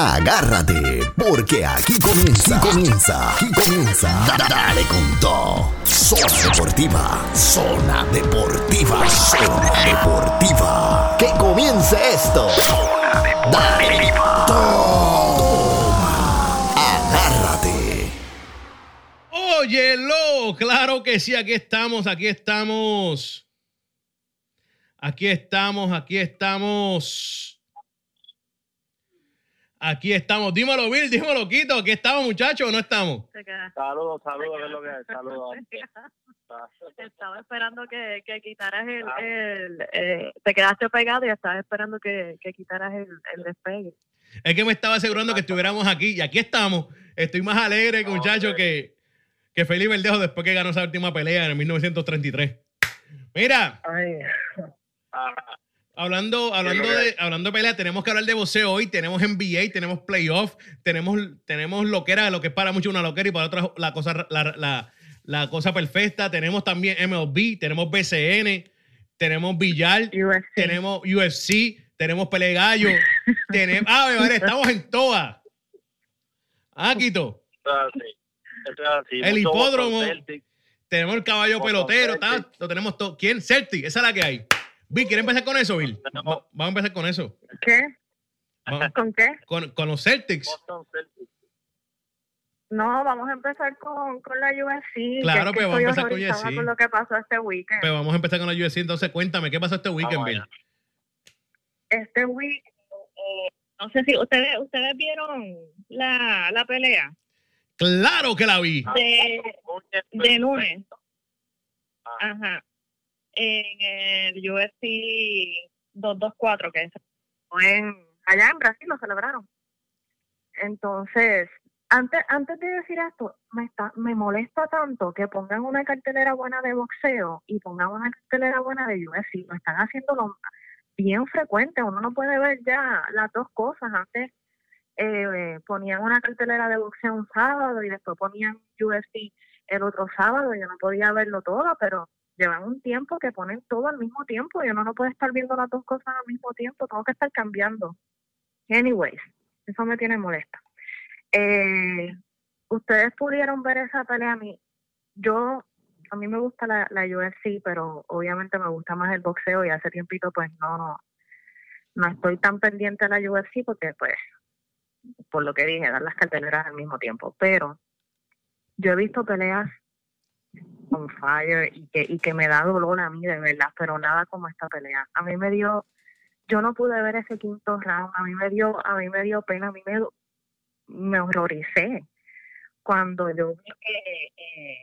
Agárrate, porque aquí comienza, aquí comienza, aquí comienza. Da- Dale con todo. Zona Deportiva, Zona Deportiva, Zona Deportiva. Que comience esto. Zona Deportiva. Toma. Agárrate. Óyelo, claro que sí, aquí estamos, aquí estamos. Aquí estamos, aquí estamos. Aquí estamos. Dímelo, Bill, dímelo, Quito. Aquí estamos, muchachos, ¿o no estamos? Saludos, saludos, ¿qué es lo que es? Saludos. Estaba esperando que, que quitaras el, Ah. el eh, te quedaste pegado y estaba esperando que, que quitaras el, el despegue. Es que me estaba asegurando que estuviéramos aquí y aquí estamos. Estoy más alegre, muchachos, que, que Felipe Verdejo después que ganó esa última pelea en el 1933. Mira, Ajá. Hablando, hablando, de, hablando de pelea, tenemos que hablar de boxeo hoy. Tenemos NBA, tenemos playoff, tenemos, tenemos loquera, lo que es para mucho una loquera y para otras la cosa, la, la- la cosa perfecta. Tenemos también MLB, tenemos BCN, tenemos Villar, UFC. tenemos UFC, tenemos pelea de gallo. tenemos, ah, María, estamos en todas. Ah, Quito. El hipódromo. Tenemos el caballo pelotero, lo tenemos todo. ¿Quién? Celtic, esa es la que hay. Bill, ¿quieres empezar con eso, Bill? Va- Vamos a empezar con eso. ¿Qué? Vamos- ¿Con qué? con, con los Celtics. Boston Celtics. No, vamos a empezar con, con la UFC. Claro, que es pues, vamos a empezar con UFC. con lo que pasó este weekend. Pero vamos a empezar con la UFC. Entonces, cuéntame, ¿qué pasó este weekend, Bill? Este week, eh, no sé si ustedes ustedes vieron la, la pelea ¡Claro que la vi! de, de lunes. Ah. Ajá. En el UFC 224, que es en, allá en Brasil lo celebraron. Entonces, antes, antes de decir esto, me está, me molesta tanto que pongan una cartelera buena de boxeo y pongan una cartelera buena de UFC. Lo están haciendo lo- bien frecuente. Uno no puede ver ya las dos cosas. Antes eh, ponían una cartelera de boxeo un sábado y después ponían UFC el otro sábado. Yo no podía verlo todo, pero llevan un tiempo que ponen todo al mismo tiempo y uno no puede estar viendo las dos cosas al mismo tiempo. Tengo que estar cambiando. Anyways, eso me tiene molesta. Eh, ustedes pudieron ver esa pelea a mí. Yo, a mí me gusta la, la UFC, pero obviamente me gusta más el boxeo y hace tiempito pues no, no, estoy tan pendiente de la UFC porque pues, por lo que dije, dar las carteleras al mismo tiempo. Pero yo he visto peleas on fire y que, y que me da dolor a mí de verdad, pero nada como esta pelea. A mí me dio, yo no pude ver ese quinto round, a mí me dio, a mí me dio pena, a mí me, me horroricé cuando yo vi que eh,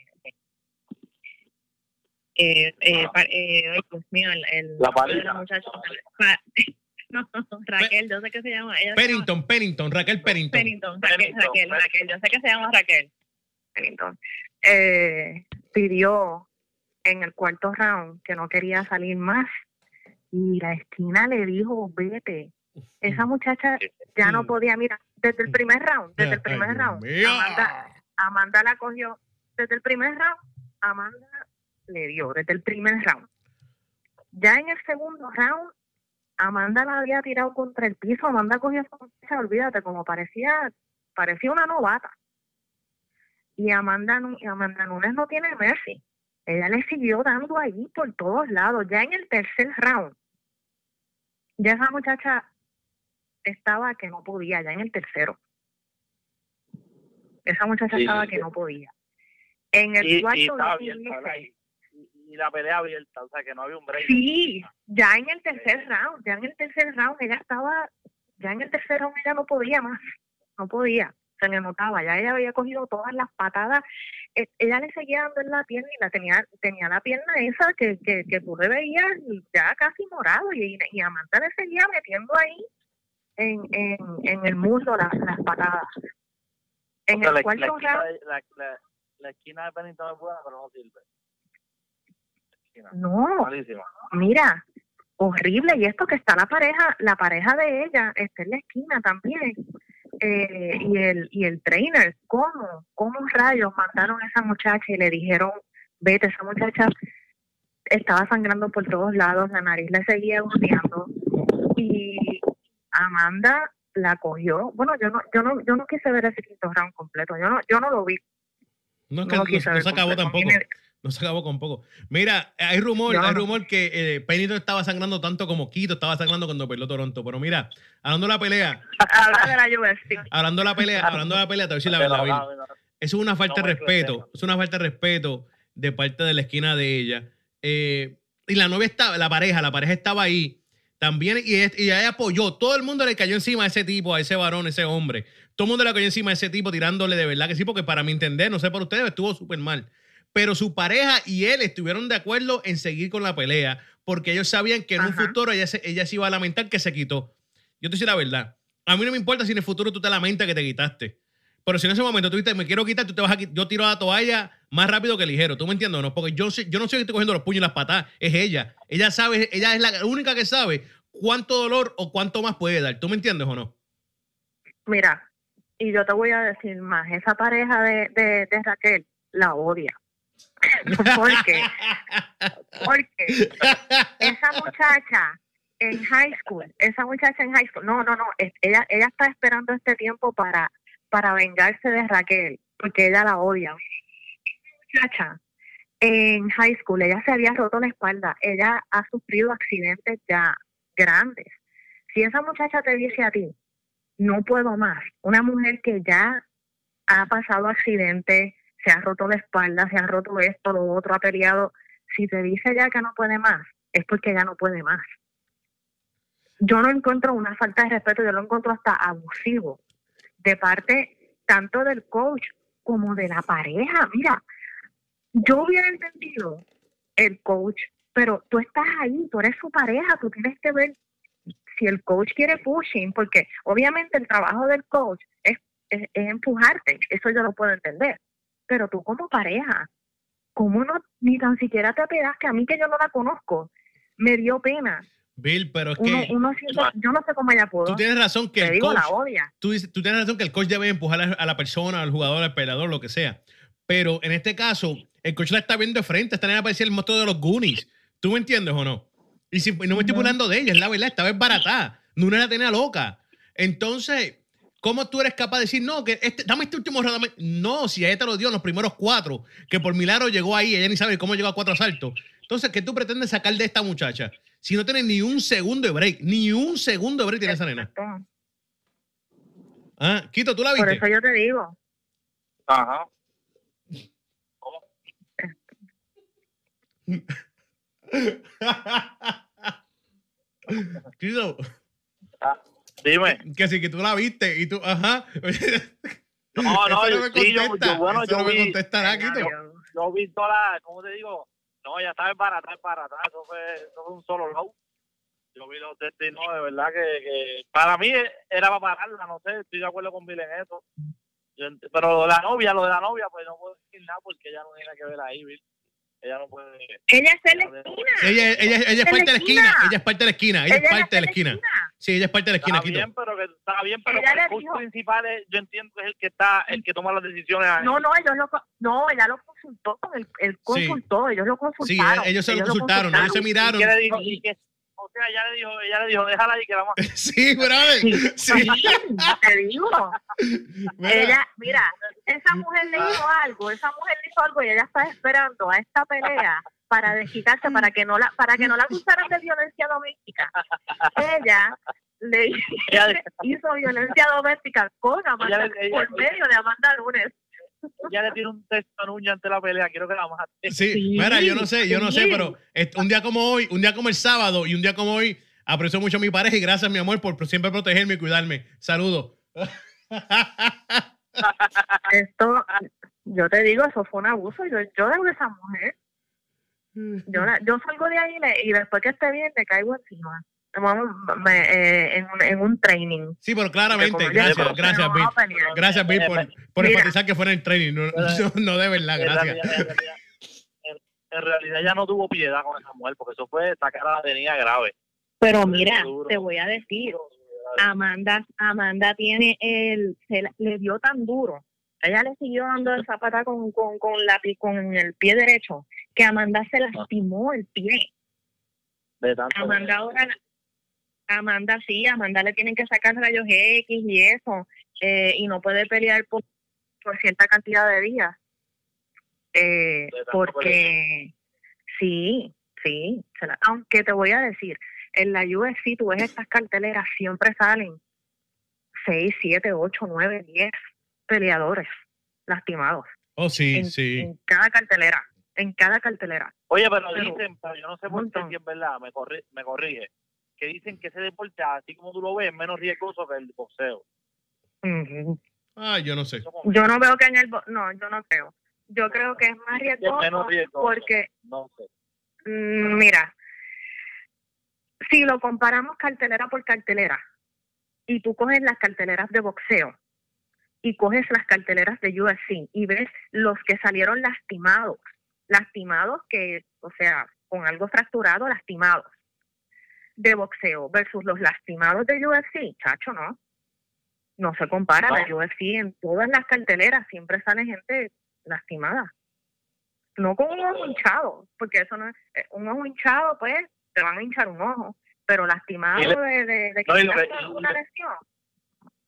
eh, eh, pa- eh, ay, Dios mío, el, el La nombre de paliza. muchacha, pa- no, Raquel, yo sé que se llama ella se llama- Pennington, Pennington, Raquel Pennington. Pennington, Raquel, Pennington, Raquel, Pennington. Raquel, yo sé que se llama Raquel. Pennington. Eh, pidió en el cuarto round que no quería salir más y la esquina le dijo, vete. Esa muchacha ya no podía, mira, desde el primer round, desde el primer round, Amanda la cogió, desde el primer round, Amanda le dio, desde el primer round. Ya en el segundo round, Amanda la había tirado contra el piso, Amanda cogió esa muchacha, olvídate, como parecía, parecía una novata. Y Amanda, Nu- y Amanda Nunes no tiene mercy. Ella le siguió dando ahí por todos lados. Ya en el tercer round, ya esa muchacha estaba que no podía, ya en el tercero. Esa muchacha Sí, estaba sí, que no podía. En el Y, y cuarto abierta, ¿verdad? inicio- Y, y- y la pelea abierta, o sea que no había un break. Sí, ya en el tercer round, ya en el tercer round ella estaba, ya en el tercer round ella no podía más, no podía, se le notaba, ya ella había cogido todas las patadas, eh, ella le seguía dando en la pierna y la tenía, tenía la pierna esa que, que, que tú le veías ya casi morado y, y Amanda le seguía metiendo ahí en, en, en el muslo las, las patadas. En O sea, el la, cuarto la esquina round, de, la, la- la esquina de Pennington es buena, pero no sirve. Esquina, no, Malísima. mira, horrible. Y esto que está la pareja, la pareja de ella está en la esquina también. Eh, y el y el trainer, ¿cómo? ¿Cómo rayos mandaron a esa muchacha y le dijeron, vete, esa muchacha estaba sangrando por todos lados, la nariz le seguía goteando y Amanda la cogió. Bueno, yo no, yo no, yo no quise ver ese quinto round completo. Yo no, yo no lo vi. No, es que no, no se acabó tampoco. No se acabó con poco. Mira, hay rumor, No, hay no. rumor que eh, Pennington estaba sangrando tanto como Quito estaba sangrando cuando perdió Toronto. Pero mira, hablando de la pelea, Habla de la UFC. hablando de la pelea, hablando de la pelea, te voy a decir la verdad, Bill. Eso es una falta No de respeto. Es una falta de respeto de parte de la esquina de ella. Eh, y la novia estaba, la pareja, la pareja estaba ahí también y ella apoyó. Todo el mundo le cayó encima a ese tipo, a ese varón, a ese hombre. Todo el mundo le cayó encima a ese tipo tirándole de verdad que sí, porque para mi entender, no sé por ustedes, estuvo súper mal. Pero su pareja y él estuvieron de acuerdo en seguir con la pelea porque ellos sabían que en un futuro ella se, ella se iba a lamentar que se quitó. Yo te digo la verdad. A mí no me importa si en el futuro tú te lamentas que te quitaste. Pero si en ese momento tú dices, me quiero quitar, tú te vas a yo tiro la toalla más rápido que ligero. ¿Tú me entiendes o no? Porque yo, sé- yo no soy el que estoy cogiendo los puños y las patadas. Es ella. Ella sabe, ella es la única que sabe cuánto dolor o cuánto más puede dar. ¿Tú me entiendes o no? Mira, y yo te voy a decir más, esa pareja de, de, Raquel la odia. ¿Por qué? Porque esa muchacha en high school, esa muchacha en high school, no, no, no, ella, ella está esperando este tiempo para, para vengarse de Raquel, porque ella la odia. Esa muchacha en high school, ella se había roto la espalda, ella ha sufrido accidentes ya grandes. Si esa muchacha te dice a ti, no puedo más, una mujer que ya ha pasado accidentes, se ha roto la espalda, se ha roto esto, lo otro, ha peleado, si te dice ya que no puede más, es porque ya no puede más. Yo no encuentro una falta de respeto, yo lo encuentro hasta abusivo de parte tanto del coach como de la pareja. Mira, yo hubiera entendido el coach, pero tú estás ahí, tú eres su pareja, tú tienes que ver si el coach quiere pushing, porque obviamente el trabajo del coach es, es, es empujarte, eso yo lo puedo entender, pero tú como pareja, ¿cómo no ni tan siquiera te apegas que a mí que yo no la conozco, me dio pena? Bill, pero es Uno, que uno siente- yo no sé cómo ella pudo, tú tienes razón que te el digo, coach, la odia. tú, tienes razón que el coach debe empujar a, la persona, al jugador, al peleador, lo que sea. Pero en este caso, el coach la está viendo de frente, esta nena parecía el monstruo de los Goonies. ¿Tú me entiendes o no? Y, si- y no me estoy burlando de ella, es la verdad, estaba baratada. No la tenía loca. Entonces, ¿cómo tú eres capaz de decir, no, que este, dame este último round? dame-"? No, si ella te lo dio en los primeros cuatro, que por milagro llegó ahí, ella ni sabe cómo llegó a cuatro asaltos. Entonces, ¿qué tú pretendes sacar de esta muchacha? Si no tiene ni un segundo de break, ni un segundo de break tiene esa nena. Ah, Quito, ¿tú la Por viste? eso yo te digo, Ajá. Quito, Ah, dime. que sí, que tú la viste y tú, ajá. No, no, Eso me sí, yo- yo- bueno, yo no me vi- contestará, Quito. Dios. Yo vi toda la, ¿cómo te digo? No, ya estaba barata, barata. Eso fue, eso fue un solo low. Yo vi los no, de verdad que, que para mí era para pararla, no sé, estoy de acuerdo con Bill en eso. Yo pero lo de la novia, lo de la novia, pues no puedo decir nada porque ella no tiene que ver ahí, Bill. Ella no puede. ella es en la esquina. Ella, ella, ella es parte de la esquina. Ella es parte de la esquina. Ella es parte de la esquina. Sí, ella es parte de la esquina, Está Quito. bien, pero que está bien, pero el coach principal es, yo entiendo que es el que está, el que toma las decisiones. No, no, ellos lo, no, ella lo consultó con el, el consultó, ellos lo Sí, consultaron. ellos se lo ellos consultaron, ellos se ¿Y miraron. qué le dijo? ¿Y qué? O sea, ella le dijo, ella le dijo, déjala ahí que vamos a Sí, brother. Sí. Te digo, Mira, ella, mira, esa mujer le hizo algo, esa mujer le hizo algo y ella está esperando a esta pelea para desquitarse, para que no la, para que no la acusaran de violencia doméstica. Ella le hizo violencia doméstica con Amanda, Ella- ella- por medio de Amanda Lunes. Ya le tiene un texto a Nuña ante la pelea, quiero que la mate. Sí, Sí, mira, yo no sé, yo no sé, pero un día como hoy, un día como el sábado y un día como hoy, aprecio mucho a mi pareja y gracias, mi amor, por siempre protegerme y cuidarme. Saludos. Esto, yo te digo, eso fue un abuso. Yo, yo a esa mujer. Yo, la- yo salgo de ahí y, le- y después que esté bien, le caigo encima. Vamos, eh, en, un, en un training. Sí, pero claramente, ya gracias, gracias, Bill. a. Gracias, Bill, por, por enfatizar que fuera en training, no, no, no de verdad, En gracias. realidad, en, realidad, en- en realidad ya no tuvo piedad con esa mujer, porque eso fue, esta cara la tenía grave. Pero mira, te voy a decir, Amanda, Amanda tiene el, se la- le dio tan duro. Ella le siguió dando el zapata con, con, con, la, con el pie derecho, que Amanda se lastimó el pie. De tanto Amanda ahora, Amanda sí, a Amanda le tienen que sacar rayos X y eso, eh, y no puede pelear por, por cierta cantidad de días. Eh, porque sí, sí, se la- aunque te voy a decir, en la UFC tú ves estas carteleras, siempre salen 6, 7, 8, 9, 10 peleadores lastimados Oh, sí, en, sí. en cada cartelera, en cada cartelera. Oye, pero, Pero, dicen, pero yo no sé por qué, si es verdad, me, corri me corrige, que dicen que ese deporte, así como tú lo ves, es menos riesgoso que el boxeo. Ah, yo no sé. Yo no veo que en el... bo- No, yo no creo. Yo creo que es más es menos riesgoso riesgoso. porque, No sé. mm, mira, si lo comparamos cartelera por cartelera y tú coges las carteleras de boxeo y coges las carteleras de UFC y ves los que salieron lastimados, lastimados que, o sea, con algo fracturado, lastimados de boxeo versus los lastimados de UFC, chacho, no. No se compara. La No. UFC en todas las carteleras siempre sale gente lastimada. No con un ojo hinchado, porque eso no es. eh, Un ojo hinchado, pues, te van a hinchar un ojo. Pero lastimado le- de, de, de que No, y que- una- lesión.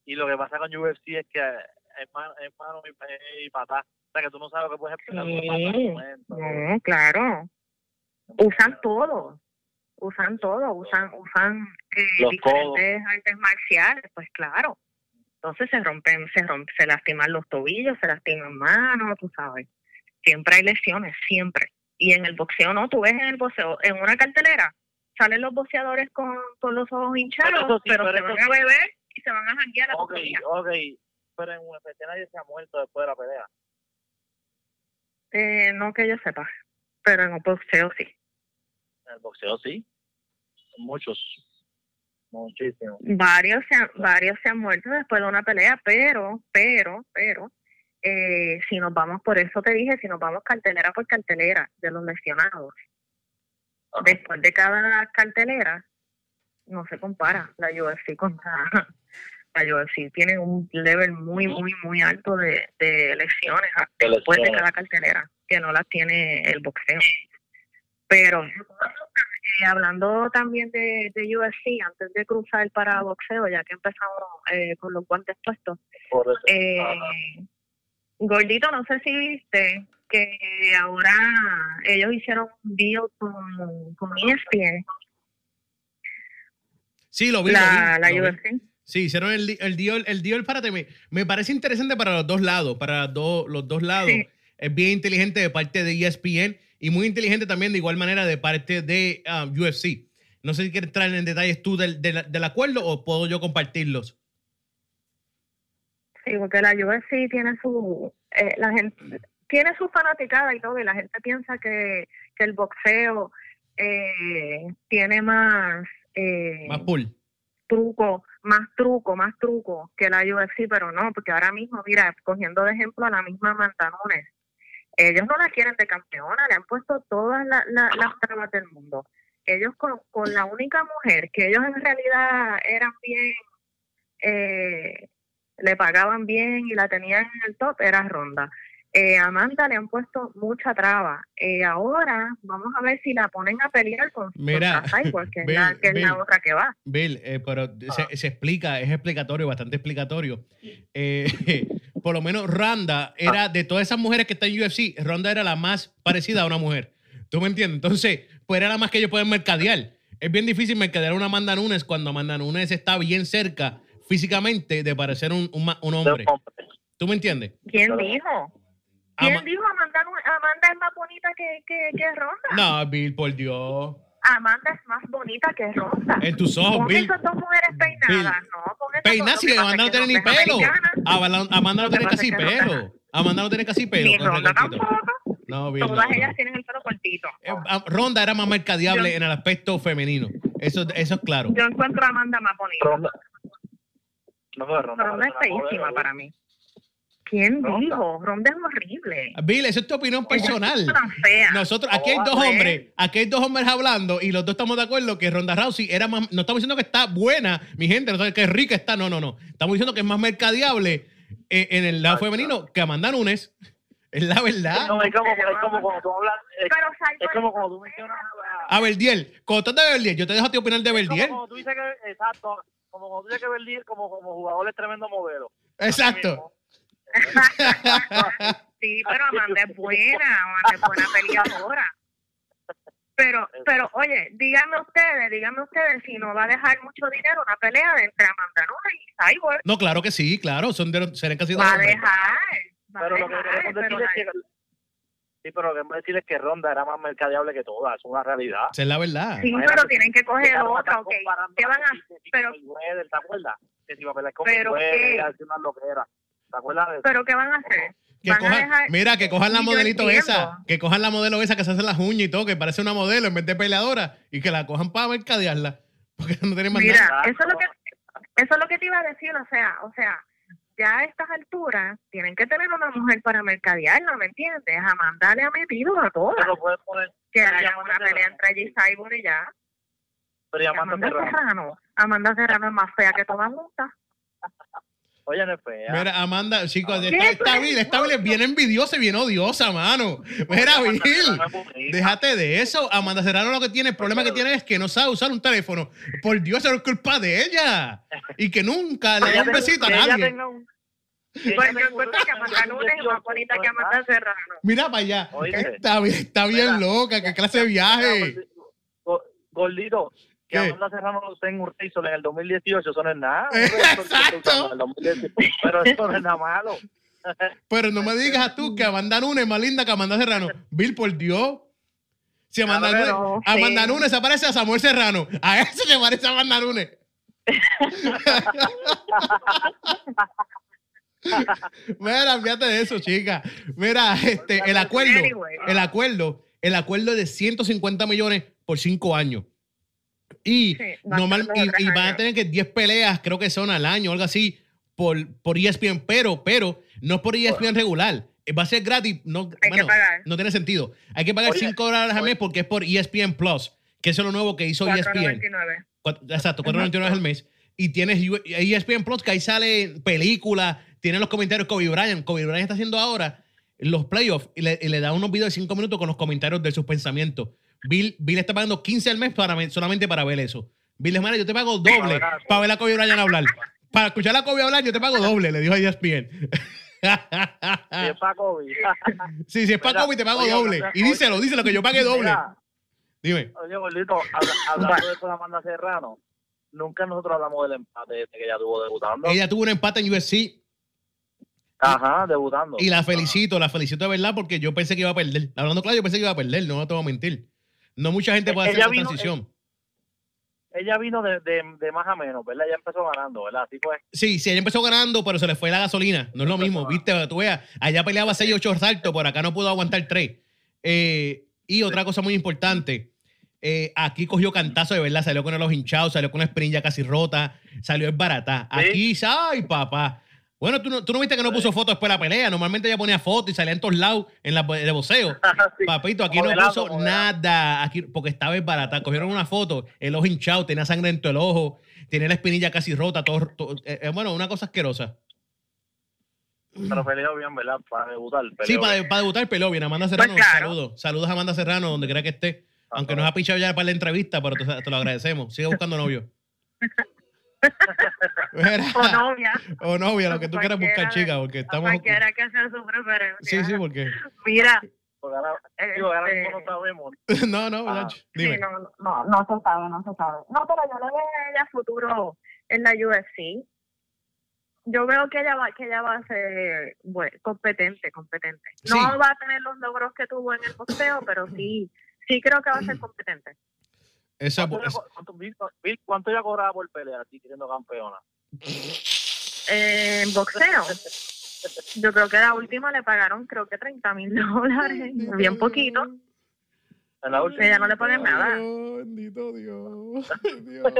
Y lo que pasa con UFC es que es mano, es mano y, y patá. O sea, que tú no sabes lo que puedes esperar. Sí. momento. No, claro. Usan todo. Usan todo. Usan, usan eh, diferentes artes marciales, pues claro. Entonces se rompen, se rompen, se lastiman los tobillos, se lastiman manos, tú sabes. Siempre hay lesiones, siempre. Y en el boxeo no, tú ves en el boxeo, en una cartelera, salen los boxeadores con, con los ojos hinchados, Pero sí, pero, pero se van a beber y se van a janguear a Ok, otro día. ok. Pero en UFC nadie se ha muerto después de la pelea. Eh, no que yo sepa, pero en el boxeo sí. En el boxeo sí. Muchos. Muchísimos. varios se han, varios se han muerto después de una pelea, pero, pero, pero, eh, si nos vamos, por eso te dije, si nos vamos cartelera por cartelera de los lesionados, después de cada cartelera, no se compara la UFC con la, la UFC. Tiene un level muy, muy, muy alto de, de lesiones ah, De después de cada cartelera, que no las tiene el boxeo. Pero eh, hablando también de, de UFC, antes de cruzar para boxeo, ya que empezamos eh, con los guantes puestos, Por eso. eh. Gordito, no sé si viste que ahora ellos hicieron un deal con, con ESPN, Sí, lo vi. la, lo la vi. UFC. Sí, hicieron el, el deal. El deal, párate, me, me parece interesante para los dos lados. Para dos- los dos lados. Sí. Es bien inteligente de parte de ESPN y muy inteligente también de igual manera de parte de um, UFC. No sé si quieres entrar en detalles tú del, del, del acuerdo o puedo yo compartirlos. Sí, porque la UFC tiene su, eh, la gente tiene su fanaticada y todo, y la gente piensa que, que el boxeo eh, tiene más, eh, Más pool. truco, más truco, más truco que la UFC, pero no, porque ahora mismo, mira, cogiendo de ejemplo a la misma Amanda Nunes, ellos no la quieren de campeona, le han puesto todas la- la- las trabas del mundo. Ellos con, con la única mujer que ellos en realidad eran bien, eh, le pagaban bien y la tenían en el top, era Ronda. Eh, a Amanda le han puesto mucha traba. Eh, ahora vamos a ver si la ponen a pelear con, Mira, contra Cyborg, que es, la, Bill, que es la Bill. otra que va. Bill, eh, pero Ah. se, se explica, es explicatorio, bastante explicatorio. Eh, por lo menos Ronda era Ah. de todas esas mujeres que están en UFC, Ronda era la más parecida a una mujer. ¿Tú me entiendes? Entonces, pues era la más que ellos pueden mercadear. Es bien difícil mercadear a una Amanda Nunes cuando Amanda Nunes está bien cerca físicamente de parecer un, un hombre. ¿Tú me entiendes? ¿Quién dijo? ¿Quién Ama- dijo Amanda, Amanda es más bonita que, que, que Ronda? no, Bill, por Dios. Amanda es más bonita que Ronda. En tus ojos, Bill. esas dos mujeres peinadas. Bill. No, dos. si que Amanda no tiene ni pelo. Amanda, Amanda no tiene casi pelo. Amanda no tiene casi pelo. Ni Ronda tampoco. No, Bill, Todas no, ellas no. tienen el pelo cortito. Eh, ah, Ronda era más mercadeable Yo- en el aspecto femenino. Eso, eso es claro. Yo encuentro a Amanda más bonita. Ronda. No, Ronda, Ronda es feísima para mí. ¿Quién dijo? Ronda es horrible. Bill, eso es tu opinión personal. Es tan fea. Nosotros, aquí hay Oh, dos hombres, aquí hay dos hombres hablando y los dos estamos de acuerdo que Ronda Rousey era más, no estamos diciendo que está buena, mi gente, no sabemos que rica está, no, no, no. Estamos diciendo que es más mercadeable eh, en el lado femenino que Amanda Nunes. Es la verdad. No, es como, es como cuando tú hablas, es, Pero es como cuando tú mencionas a, A Verdiel, cuando tú hablas de Verdiel, yo te dejo a ti opinar de como Verdiel. cuando tú dices que, exacto, como cuando tú dices que Verdiel como, como jugador es tremendo modelo. Exacto. Sí, pero Amanda es buena, Amanda es buena peleadora. Pero, pero, oye, díganme ustedes, díganme ustedes si no va a dejar mucho dinero una pelea entre Amanda Nunes y Cyborg. No, claro que sí, claro. Son de, serán casi dos Va a dejar. Va a Pero lo que dejar, queremos pero decir es que sí, pero lo que queremos decir es que Ronda era más mercadeable que todas, es una realidad. Esa es la verdad. Sí, Imagínate, pero tienen que coger otra, ok. ¿Qué van a que si pero, Mayweather, ¿te acuerdas? Que si va a pelear con Pero hace una loquera. ¿Te acuerdas de eso? pero qué van a hacer? Que Van a dejar- mira, que cojan la Y modelito esa, que cojan la modelo esa que se hace las uñas y todo, que parece una modelo en vez de peleadora, y que la cojan para mercadearla, porque no tienen más Mira, nada. eso es lo que eso es lo que te iba a decir, o sea, o sea, ya a estas alturas tienen que tener una mujer para mercadearla, ¿me entiendes? Amanda le ha metido a todas. Pero puedes poner, Que Amanda una pelea entre G Cyborg y ya. pero Amanda Serrano. Serrano. Amanda Serrano es más fea que todas juntas. Oye, no es fea. Mira, Amanda, chicos, ¿Qué? esta, esta Bill, esta Bill es bien envidiosa y bien odiosa, mano. Mira, bonita. déjate de eso. Amanda Serrano lo que tiene, el problema que tiene es que no sabe usar un teléfono. Por Dios, eso es culpa de ella. Y que nunca le da un besito a nadie. Pues yo tenga un- encuentro que Amanda Nunes es más bonita que Amanda Serrano. Mira para allá. Oíste. Está, bien- está bien Mira. loca, qué clase de viaje. Go- Gordito, que Serrano lo esté en un Razor en el 2018, eso no es nada. Exacto. En el 2018, Pero eso no es nada malo. Pero no me digas tú que Amanda Nunes es más linda que Amanda Serrano. Bill, por Dios. Si Amanda, Nunes, sí. Amanda Nunes se parece a Samuel Serrano. A ese se parece a Amanda Nunes. Mira, fíjate de eso, chica. Mira, este, el acuerdo, el acuerdo, el acuerdo de 150 millones por cinco años. Y, Sí, normal, y, van a tener que 10 peleas, creo que son al año, algo así, por, por ESPN, pero, pero no es por ESPN regular. Eh, Va a ser gratis, no, Hay bueno, que pagar. no tiene sentido. Hay que pagar Oye, 5 dólares al mes porque es por ESPN Plus, que eso es lo nuevo que hizo ESPN. 4.99. Cuatro- Exacto, 4.99 al mes. Y tienes ESPN Plus, que ahí sale películas, tiene los comentarios Kobe Bryant. Kobe Bryant está haciendo ahora los playoffs y le, y le da unos videos de 5 minutos con los comentarios de sus pensamientos. Bill, Bill está pagando 15 al mes para, solamente para ver eso. Bill es yo te pago doble para ver a Kobe Bryant hablar. Para escuchar a Kobe hablar, yo te pago doble, le dijo a ESPN. Y es para sí, si es para Kobe, te pago oye, doble. oye, Y díselo, díselo, que yo pague doble. Mira, Dime. Oye, gordito, habla- hablando de eso de Amanda Serrano, nunca nosotros hablamos del empate este que ella tuvo debutando. Ella tuvo un empate en UFC Ajá, debutando. Y la felicito, la felicito de verdad porque yo pensé que iba a perder. Hablando claro, yo pensé que iba a perder, no te voy a mentir. No mucha gente puede hacer Ella esa vino- transición. Ella vino de, de, de más a menos, ¿verdad? Ella empezó ganando, ¿verdad? Así fue. Sí, sí, ella empezó ganando, pero se le fue la gasolina. No es lo mismo, viste, tú veas, allá peleaba 6 8 saltos, por acá no pudo aguantar 3. y otra cosa muy importante, eh, aquí cogió cantazo de verdad, salió con el ojo hinchado, salió con la espinilla casi rota, salió en barata. Aquí, ay, papá. Bueno, ¿tú no, tú no viste que no puso fotos después de la pelea. Normalmente ella ponía fotos y salía en todos lados en la de voceo. Sí. Papito, aquí no puso nada. Aquí, porque estaba en barata. Cogieron una foto, el ojo hinchado, tenía sangre dentro del ojo, tenía la espinilla casi rota, todo, todo- eh, eh, bueno, una cosa asquerosa. Pero peleó bien, ¿verdad? Para debutar. Sí, peleó para, bien. para debutar peló bien. Amanda Serrano, Pues claro. saludos. Saludos a Amanda Serrano, donde quiera que esté. Aunque nos ha pichado ya para la entrevista, pero te, te lo agradecemos. Sigue buscando novio. O novia. o novia, lo que tú quieras buscar, chica, porque estamos. Cualquiera que hacer su preferencia. Sí, sí, porque. Mira, Porque ahora, digo, ahora este, mismo no sabemos. No, no, Ah. Sí, no, no, no se sabe, no se sabe. No, pero yo le veo a ella futuro en la UFC. Yo veo que ella va, que ella va a ser bueno, competente, competente. No Sí. va a tener los logros que tuvo en el boxeo, pero sí, sí creo que va a ser competente. Esa, ¿Cuánto, esa- ella- cuánto, Bill, Bill, ¿Cuánto ella cobraba por pelea así, siendo campeona? En boxeo, yo creo que la última le pagaron creo que 30 mil dólares, bien poquito. En la última. Ella no le pagan nada. Bendito Dios. Dios.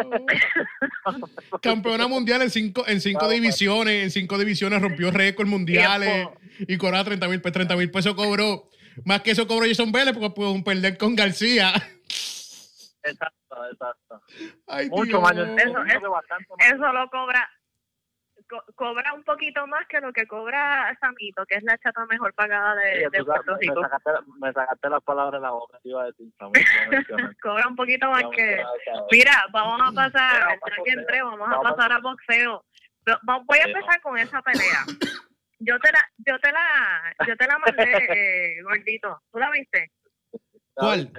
Campeona mundial en cinco, en cinco divisiones. En cinco divisiones rompió récords mundiales. Y cobraba 30 mil pesos. 30 mil pesos cobró. Más que eso cobró Jason Vélez porque pudo perder con García. Exacto, exacto. Ay, Mucho. Yo Eso, eso- bastante. Eso lo cobra, co- cobra un poquito más que lo que cobra Samito, que es la chata mejor pagada de, Sí, de sabes, Puerto me, Rico. sacaste, me sacaste las palabras de la boca, te iba a decir. Samito, cobra un poquito más que... Mira, vamos a pasar, que boxeo. entré, vamos a pasar a boxeo. Voy a empezar con esa pelea. Yo te la, yo te la, yo te la mandé, eh, gordito. ¿Tú la viste? ¿Cuál?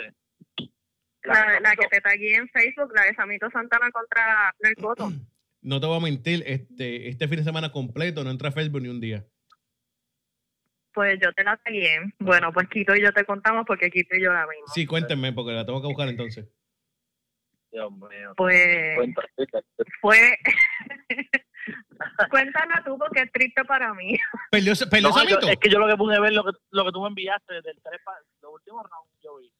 La, la que te tagué en Facebook, la de Samito Santana contra Blair Cotto. No te voy a mentir, este, este fin de semana completo no entra a Facebook ni un día. Pues yo te la tagué. Bueno, pues Quito y yo te contamos porque Quito y yo la vimos. Sí, cuéntenme, porque la tengo que buscar entonces. Dios mío. Pues fue... Cuéntala tú porque es triste para mí. ¿Perdió, perdió No, yo- Samito? es que yo lo que pude ver, lo que, lo que tú me enviaste del tres pa- los últimos rounds yo vi,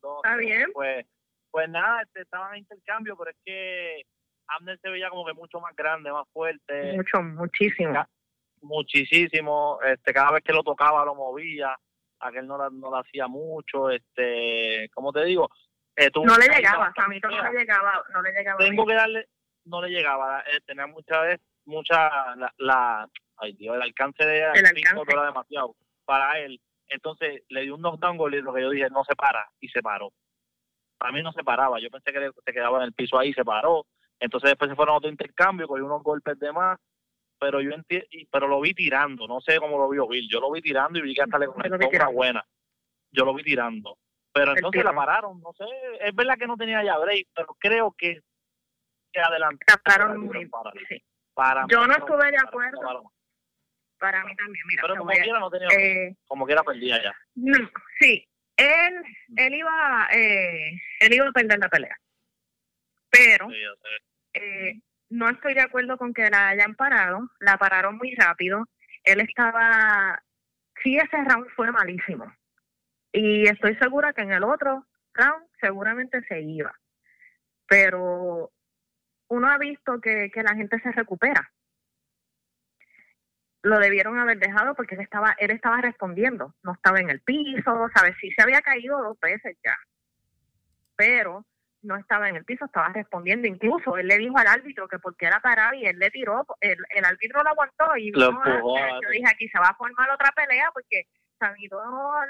dos. Está bien. Pues, pues nada, este, estaban en intercambio, pero es que Abner se veía como que mucho más grande, más fuerte, Mucho, muchísimo. Muchísimo. Este, cada vez que lo tocaba lo movía, aquel no la, no la hacía mucho. Este, como te digo, eh, No le llegaba, caída Samito no le llegaba, no le llegaba. tengo que darle, no le llegaba, eh, tenía mucha vez, mucha, la, la- ay Dios, el alcance de El alcance. era demasiado para él. Entonces le dio un knockdown lo que yo dije, no se para, y se paró. Para mí no se paraba, yo pensé que se quedaba en el piso ahí, se paró. Entonces después se fueron a otro intercambio, cogió unos golpes de más, pero yo pero lo vi tirando, no sé cómo lo vio Bill, yo lo vi tirando y vi que hasta le conectó una buena. Yo lo vi tirando. Pero entonces la pararon, no sé, es verdad que no tenía ya break, pero creo que, que adelante. Trataron muy- sí. Para Yo no estuve de para- acuerdo. Para- mí también, mira. Pero como a- quiera no tenía, eh, como quiera perdía ya. no, sí, él, él iba, eh, él iba a perder la pelea. Pero Sí, eh, no estoy de acuerdo con que la hayan parado. La pararon muy rápido. Él estaba, sí, ese round fue malísimo. Y estoy segura que en el otro round seguramente se iba. Pero uno ha visto que, que la gente se recupera. Lo debieron haber dejado porque él estaba, él estaba respondiendo, no estaba en el piso, ¿sabes? Sí se había caído dos veces ya. Pero no estaba en el piso, estaba respondiendo. Incluso él le dijo al árbitro que porque era parado y él le tiró, el, el árbitro lo aguantó y Lo a- yo dije aquí se va a formar otra pelea porque Samito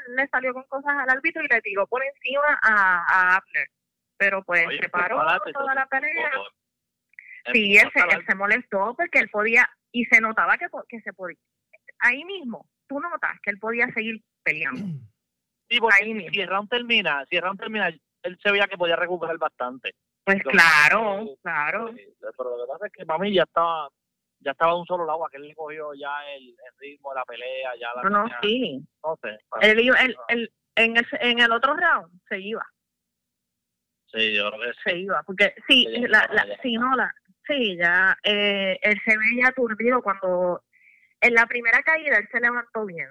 le salió con cosas al árbitro y le tiró por encima a, a Abner. Pero pues Oye, se paró prepárate, toda la pelea. Sí, la- él se molestó porque él podía, y se notaba que, que se podía. Ahí mismo, tú notas que él podía seguir peleando. Sí, porque ahí mismo. si el round termina, si el round termina, él se veía que podía recuperar bastante. Pues claro, claro. Sí, Pero lo que pasa es que para mí ya estaba, ya estaba de un solo lado, aquel le cogió ya el, el ritmo de la pelea, ya la No, no, sí. no sé. Él, él- él- en, el, en el otro round se iba, Sí, yo creo que sí. se iba. Porque sí, la, la, sí, no, la, sí, ya, eh, él se veía aturdido cuando, en la primera caída él se levantó bien.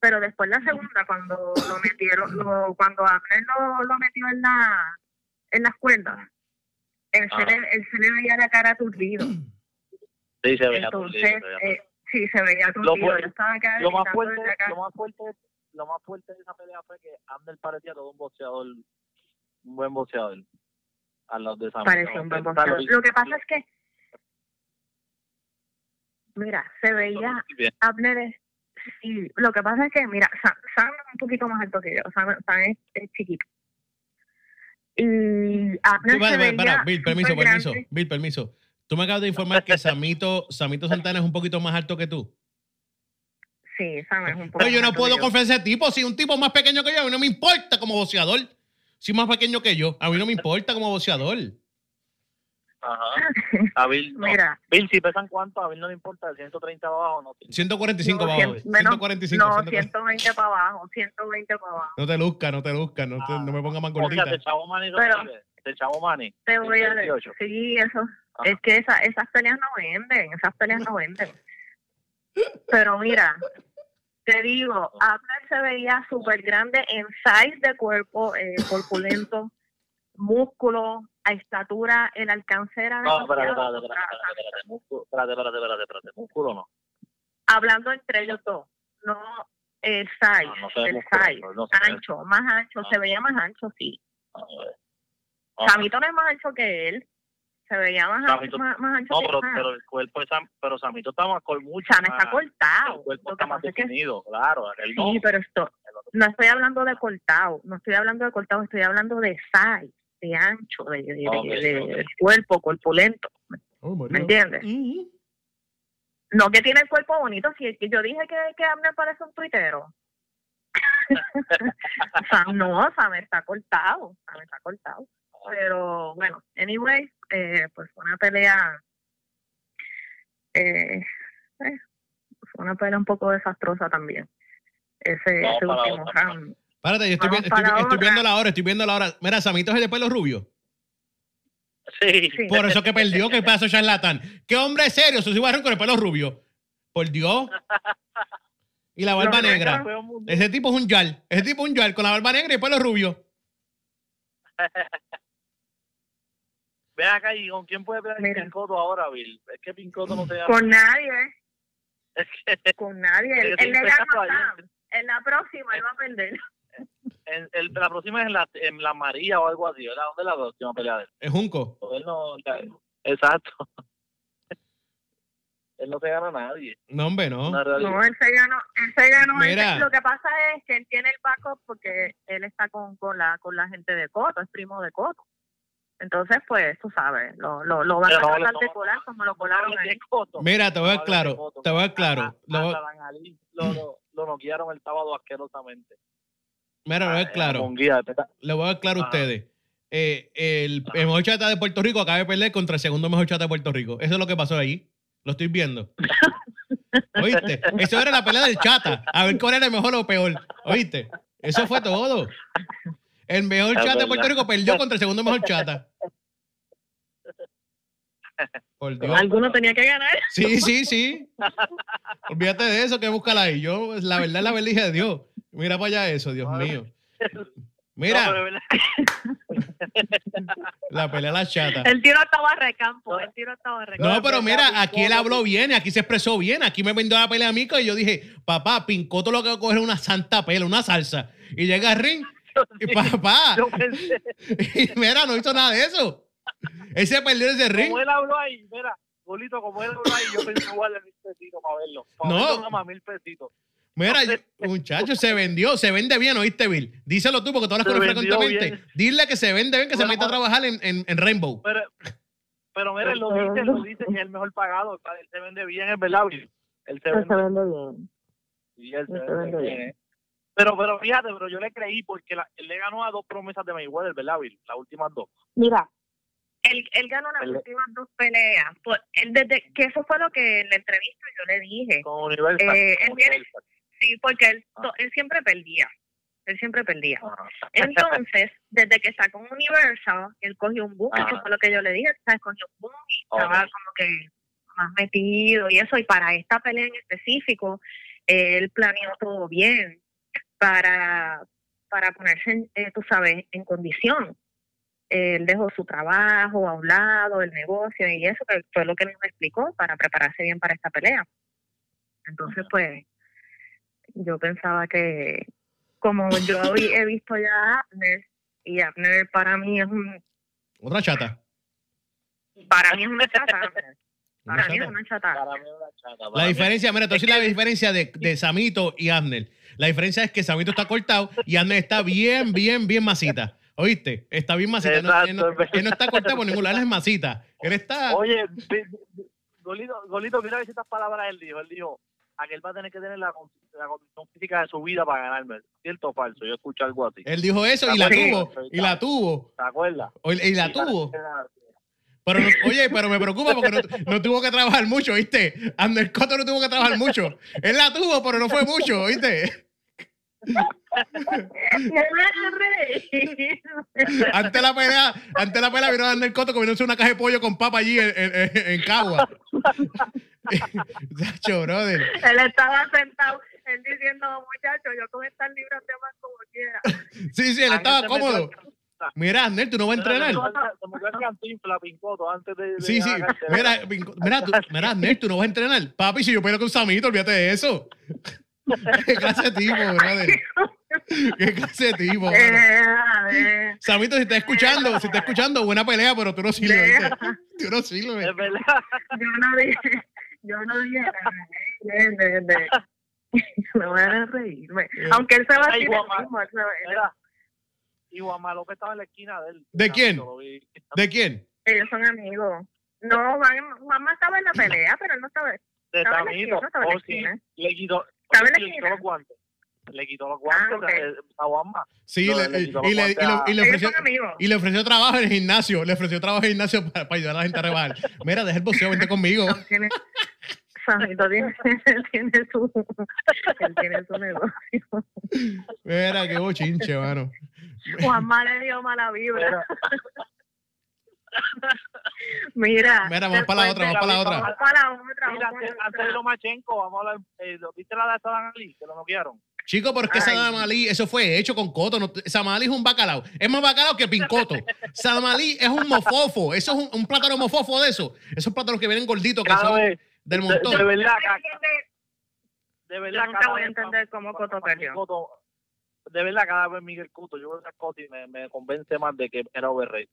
Pero después la segunda, cuando lo metieron, lo, cuando Abner lo, lo metió en la, en las cuerdas, él, Ah. se le, él se le veía la cara aturdido. Sí, se veía Entonces, aturdido, se veía eh, sí, se veía aturdido. lo más fuerte lo más fuerte lo más fuerte de esa pelea fue que Ander parecía todo un boxeador un buen boxeador a los de San Parecía un buen. Lo que pasa es que, mira, se veía Abner sí, lo que pasa es que, mira, Sam, Sam es un poquito más alto que yo, Sam, Sam es, es chiquito. Y Abner Sí, para, se para, veía para, Bill, permiso, permiso. grande. Bill, permiso. Tú me acabas de informar que Samito, Samito Santana es un poquito más alto que tú. Sí, Sam es un poco Pero yo más no alto puedo que yo. confiar en ese tipo. Si un tipo más pequeño que yo, a mí no me importa como boxeador. Si es más pequeño que yo, a mí no me importa como boxeador. Ajá. A Bill, no. Mira, Bill, si pesan cuánto, a Bill no le importa, de 130 abajo no. 145 no, para abajo. cien- menos- 145. no, 145. 120 para abajo, 120 para abajo. No te luzca, no te luzca, no, te- no me pongas más O sea, gordita. de Chavo Mani, de Chavo Mani. Te voy a 128. sí, eso, Ajá. es que esa, esas peleas no venden, esas peleas no venden. Pero mira, te digo, Abner se veía súper grande en size de cuerpo, eh, corpulento, músculo, a estatura, el alcance era No, espérate, espérate, espérate, espérate, espérate, músculo, espérate, espérate, espérate, espérate, músculo no. Hablando entre ellos dos, no el size, No, el músculo, size, no ancho, más ancho, Ah. se veía más ancho, sí. Samito no es más ancho que él. Se veía más, Samito- más, más ancho No, pero, pero el cuerpo de Sam, pero Samito está más con mucho Sam está cortado. El cuerpo está más que definido, claro. No, Sí, pero esto, no estoy hablando de cortado, no estoy hablando de cortado, estoy hablando de size, de ancho, de, de, de- Ok, de- ok. del cuerpo corpulento, Oh. ¿me entiendes? Mm. No que tiene el cuerpo bonito, si es que yo dije que, que Abner parece un tuitero. Sam no, Sam está cortado, Sam está cortado. Pero bueno, anyway, eh, pues fue una pelea, eh, eh, fue una pelea un poco desastrosa también. Ese, último otra. round. Espérate, yo estoy, vi- estoy, viendo la hora, estoy viendo la hora. Mira, Samito es el de pelo rubio. Sí. Sí. Por eso que perdió, que de charlatán. ¿Qué hombre serio? Su Barron con el pelo rubio. Por Dios. Y la barba No, negra. Ese tipo es un yal. Ese tipo es un yal con la barba negra y el pelo rubio. Ven acá y con quién puede pelear Mira. Pincoto ahora, Bill. Es que Pincoto no te da. Con nadie, Es que con nadie. Él, él le estoy ganó pensando a ayer. Sam. En la próxima él va a perder. en, el- la próxima es en la, en la María o algo así, ¿verdad? ¿Dónde es la próxima pelea de él? Es Junco. Él no. la- exacto. él no se gana a nadie. No, hombre, no. No, él se ganó. Él se ganó. Mira. lo que pasa es que él tiene el backup porque él está con, con, la, con la gente de Coto, es primo de Coto. Entonces, pues, tú sabes, lo, lo, lo van a Pero no, tratar no, de no, colar como lo No colaron ahí. Cotto. Mira, te voy a No dar claro. Te voy a dar claro. A- Lo, hasta Dan Ali lo, lo, lo noquearon el sábado asquerosamente. mira, lo voy a dar Ah, claro. Le voy a dar claro a ustedes. Eh, el, el mejor chata de Puerto Rico acaba de perder contra el segundo mejor chata de Puerto Rico. Eso es lo que pasó allí. Lo estoy viendo. ¿Oíste? Eso era la pelea del chata. A ver cuál era el mejor o peor. ¿Oíste? Eso fue todo. El mejor chata de Puerto. Rico perdió contra el segundo mejor chata. Por Dios. Alguno tenía que ganar. Sí, sí, sí. Olvídate de eso, que búscala ahí. Yo, la verdad, la verdad de Dios. Mira para allá eso, Dios mío. No, Mira, pero la pelea la chata. El tiro estaba recampo, el tiro estaba recampo. No, pero mira, aquí él habló bien, aquí se expresó bien, aquí me vendió la pelea a mí y yo dije, papá, Pincoto lo que va a coger una santa pela, una salsa. Y llega al ring y papá, y mira, no hizo nada de eso. Él se perdió ese ring. como él habló ahí, mira, Golito, como él habló ahí, yo pensé igual mil pesitos para verlo. Para No. verlo nada más mil pesitos. Mira, muchacho, se vendió, se vende bien, ¿oíste, Bill? Díselo tú, porque tú hablas Se con él frecuentemente. bien. Dile que se vende bien, que se meta a trabajar en, en- en Rainbow. Pero, pero mira, él lo dice, lo dice que es el mejor pagado. Él se vende bien, es verdad, Bill. Él se Él se vende, bien. sí, él se vende vende bien. bien. eh. Pero, pero fíjate, pero yo le creí porque la- él le ganó a dos promesas de Mayweather, ¿verdad, Bill? Las últimas dos. Mira, él, él ganó las Él- últimas dos peleas. Pues, él desde que eso fue lo que en la entrevista yo le dije. Con Universal. Eh, él viene-. Sí, porque él, Ah. él siempre perdía. Él siempre perdía. Ajá. Entonces, desde que sacó Universal, él cogió un boom, Ajá. eso fue lo que yo le dije, ¿sabes? Cogió un boom y estaba como que más metido y eso. Y para esta pelea en específico, él planeó todo bien para, para ponerse, eh, tú sabes, en condición. Él dejó su trabajo a un lado, el negocio y eso, que fue lo que nos explicó para prepararse bien para esta pelea. Entonces, pues, yo pensaba que, como yo habí- he visto ya a Abner, y Abner para mí es un, Otra chata. para mí es una chata, Abner. Para mí es una chata. Para mí es una chata. La para diferencia, mira, entonces la diferencia de, de Samito y Abner. La diferencia es que Samito está cortado y Abner está bien, bien, bien masita. ¿Oíste? Está bien masita. No, él, no, Exacto, es él no está cortado por ningún lado, él es masita. Él está. Oye, Golito, Golito, mira estas palabras él dijo. Él dijo, aquel va a tener que tener la, con- la condición física de su vida para ganarme. ¿Cierto o falso? Yo escuché algo así. Él dijo eso y la Sí. tuvo. Y la tuvo. ¿Te acuerdas? O- Y la tuvo. Pero no- oye, pero me preocupa porque no, no tuvo que trabajar mucho, ¿viste? Ander Cotto no tuvo que trabajar mucho. Él la tuvo, pero no fue mucho, Antes de la pelea, antes de la pelea vino Ander Cotto comiéndose una caja de pollo con papa allí en, en, en- en Cagua. Chacho, brother. él estaba sentado, él diciendo, muchachos, yo con estas libras de más como quiera. Sí, sí, él estaba metió cómodo. Mira, Ander, tú no vas a entrenar. Cantinfla, Pincoto, antes de... de Sí, sí. a Mira, mira, tú, mira, Ander, tú no vas a entrenar. Papi, si yo peleo con Samito, olvídate de eso. ¿Qué clase de tipo, brother? ¿Qué clase de tipo, brother? Eh, Eh, Samito, si estás escuchando, si estás escuchando, buena pelea, pero tú no sirves. Tú no sirves. Es verdad. yo no dije, yo no dije nada de, de, de- no van a reírme. Aunque él se va a decir guapa. el mismo, él se va- él- Mira, y Juan López estaba en la esquina de él. ¿De quién? ¿De quién? ellos son amigos. No, van- mamá estaba en la pelea, pero él no estaba. De Tamito. la Oh, sí, le quitó, Estaba en la le quitó esquina. los guantes. Le quitó los guantes Ah, ok. eh, a Juanma. Sí, No, le- quitó y los le, y, guantes le- y le ofreció, y le ofreció trabajo en el gimnasio. Le ofreció trabajo en el gimnasio para, ayudar a la gente a rebajar. Mira, deja el boxeo, vente conmigo. Él tiene, Samito tiene, él tiene su, él tiene su negocio. Mira, qué bochinche, mano. Juanma le dio mala vibra. Mira, Mira. Mira, vamos para la otra, vamos para la otra. Vamos para la otra. mira, antes, antes de otra. Lomachenko, vamos a hablar. Eh, ¿Viste la de Saddam Ali? Que lo noquearon. Chico, pero es que Ay. Sadamalí, eso fue hecho con coto. No, Sadamalí es un bacalao. Es más bacalao que pincoto. Sadamalí es un mofofo. Eso es un, un plátano mofofo de eso. Esos plátanos que vienen gorditos que son del de, montón. de verdad, de Yo verdad. nunca voy a entender cómo Coto perdió. De verdad, cada vez Miguel Cotto, yo veo a Cotto y me, me convence más de que era overrated.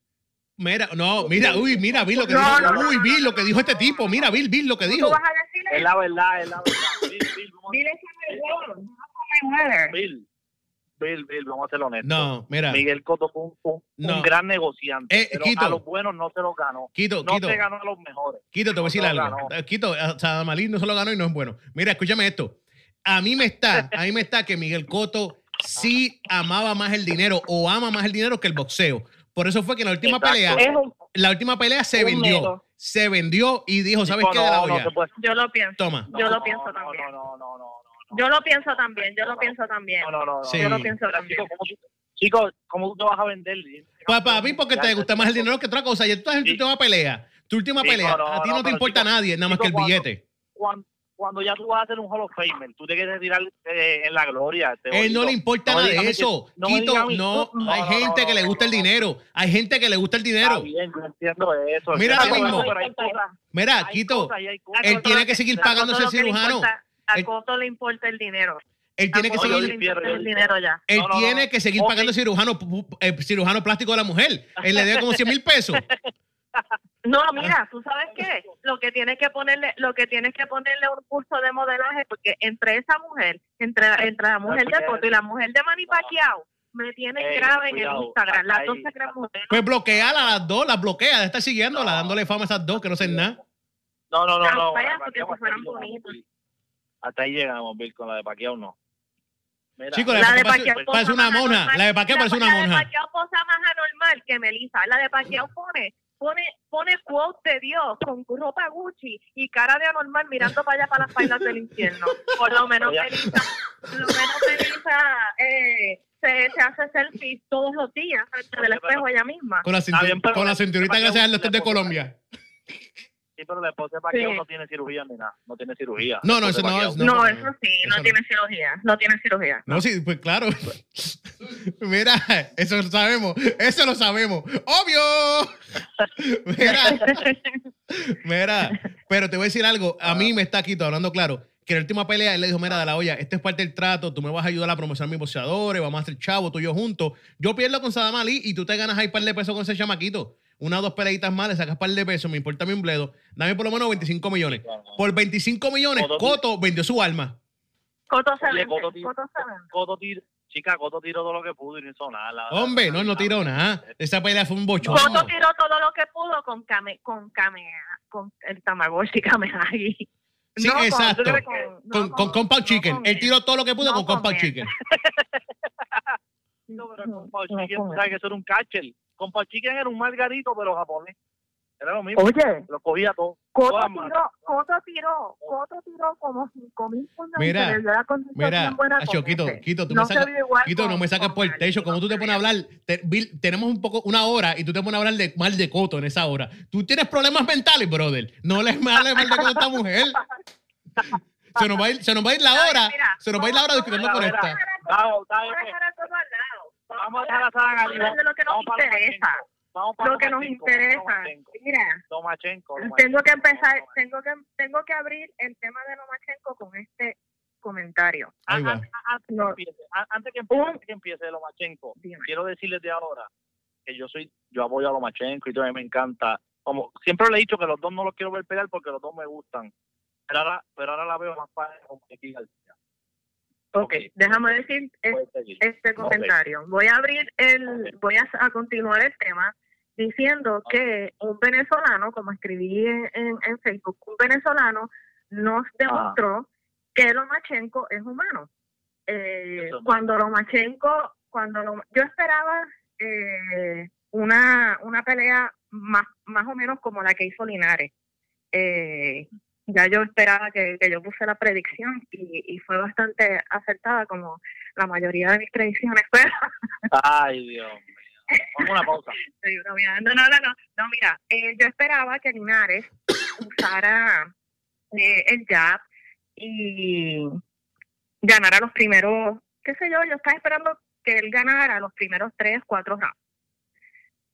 Mira, no, mira, uy, mira, Bill lo que No, dijo. no, no, uy, no, lo que dijo este tipo. Mira. Bill, Bill lo que ¿Tú dijo. vas a decirle Es la verdad, es la verdad. Bill, Bill. Bill, Bill, Bill, vamos a ser honestos. No, mira. Miguel Cotto fue un, un- No. un gran negociante. Eh, pero Quito. a los buenos no se los ganó. Quito, No Quito. se ganó a los mejores. Quito, te voy a decir algo. Eh, Quito, a Sadamalí no se lo ganó y no es bueno. Mira, escúchame esto. A mí me está, a mí me está que Miguel Cotto sí amaba más el dinero o ama más el dinero que el boxeo. Por eso fue que la última Exacto. pelea, un- la última pelea se vendió. Se vendió y dijo, ¿sabes qué? De la no, yo lo pienso. Toma. Yo lo pienso no, también. No, no, no, no, no. Yo lo pienso también, yo lo pienso también. No, no, no. Sí. Yo lo pienso también. Chico, ¿cómo tú, chico, ¿cómo tú te vas a vender? Pues para mí, porque te gusta más el dinero que otra cosa. Y tú estás en tu última pelea. Tu última pelea. a ti no, te importa nadie, nada más que el billete. Cuando, cuando ya tú vas a hacer un Hall of Famer, tú te quieres tirar eh, en la gloria. este Él no bolito. le importa No nada de que- eso. no Quito, mí- no. no, Hay no, gente no, que le no, gusta el no, no. dinero. Hay gente que le gusta el dinero. bien, yo entiendo eso. Mira Entiendo mismo. eso, cosas- Mira, Quito, cosas él tiene que seguir que le cirujano. importa- A Coto le importa el dinero. Él tiene que seguir el. Él No, no, tiene no. que seguir pagando cirujano, eh, cirujano plástico de la mujer. Él le debe como 100 mil pesos. No, mira, tú sabes qué, lo que tienes que ponerle, lo que tienes que ponerle un curso de modelaje, porque entre esa mujer, entre, entre la mujer de Coto y la mujer de Manny Pacquiao, me tienen Ey, grave en el Instagram. Las dos ahí. se creen mujeres. Pues bloquea a las dos, las bloquea, de estar siguiéndola, No. dándole fama a esas dos que no hacen nada. No, no, no, no. vaya, hasta porque ahí llegamos, bonitos. Bill. Hasta ahí llegamos, Bill, con la de Paquiao no. Mira, Chicos, la, La de Pacquiao Pacquiao parece, una mona. anormal. La de Pacquiao parece una La de mona. Pacquiao posa más anormal que Melissa. La de Pacquiao pone, pone, pone quote de Dios con ropa Gucci y cara de anormal mirando para allá para las pailas del infierno. Por lo menos. Melissa, por lo menos Melissa eh, se, se hace selfies todos los días frente del espejo ella misma. Con la, bien, con cinturita al le doctor de Colombia. Sí, pero la esposa de Paquiao Sí. no tiene cirugía ni nada. No tiene cirugía. No, no, eso no es- No, no, eso sí, eso no no. tiene cirugía, no tiene cirugía. No, sí, pues claro. Mira, eso lo sabemos. Eso lo sabemos. ¡Obvio! Mira, mira. Pero te voy a decir algo. A mí me está Quito hablando claro. Que en la última pelea él le dijo, mira, de la olla, esto es parte del trato, tú me vas a ayudar a promocionar mis boxeadores, vamos a hacer chavo, tú y yo juntos. Yo pierdo con Sadam Ali y tú te ganas ahí par de pesos con ese chamaquito. Una o dos peleitas más, le sacas par de pesos, me importa mi un bledo. Dame por lo menos 25 millones. Por 25 millones, Coto- vendió su alma. Coto se vende, Coto, Chica, Coto tiró todo lo que pudo y no hizo nada. La- Hombre, no, no tiró nada. Esa pelea fue un bochón. Coto tiró todo lo que pudo con Kame, con Kame, con el Tamagotchi Kamehagi. Sí, No con- exacto. no Con, con Compound no Chicken. con Él tiró todo lo que pudo No con con Compound. Chicken. No, pero con no Chicken, con sabes que eso era un catcher. Con Pau Chicken era un margarito, pero japonés. Era lo mismo. Oye, Lo cogía todo. Coto tiró, Coto tiró, Coto tiró como cinco mil puños y Mira, Mira, con Acho, Quito. Quito, tú no me sacas, Quito, no con- me saques con por el techo. no Como tú te pones a hablar, te- Bill, tenemos un poco, una hora y tú te pones a hablar de mal de Coto en esa hora. Tú tienes problemas mentales, brother. No le hables mal de Coto a esta mujer. Se nos va a ir, se nos va a ir la Ay, hora. mira, Se nos va a ir la hora discutiendo con esta. bien, Vamos a dejar a todo al lado. Vamos a dejar a Sagan Ali. hablar de lo que nos Vamos para interesa. Vamos para Lo que nos interesa. Mira, Lomachenko, tengo Lomachenko. que empezar, tengo que, tengo que abrir el tema de Lomachenko con este comentario. comentario. Ahí va. Antes, antes que empiece, antes que empiece, Un- antes que empiece Lomachenko, Dime. quiero decirles de ahora que yo soy, yo apoyo a Lomachenko y todo, a mí me encanta. Como siempre le he dicho que los dos no los quiero ver pelear porque los dos me gustan. Pero ahora, pero ahora la veo más García. Ok, déjame decir este comentario. Voy a abrir el, voy a, a continuar el tema diciendo que un venezolano, como escribí en, Facebook, un venezolano nos demostró que Lomachenko es humano. Eh, cuando Lomachenko, cuando Lom- yo esperaba eh, una, una pelea más, más o menos como la que hizo Linares. Eh, ya yo esperaba que, que yo puse la predicción y, y fue bastante acertada como la mayoría de mis predicciones. Pero, Ay, Dios mío. Vamos a una pausa. no, no, no, no, mira, eh, yo esperaba que Linares usara eh, el jab y ganara los primeros, qué sé yo, yo estaba esperando que él ganara los primeros tres, cuatro rounds.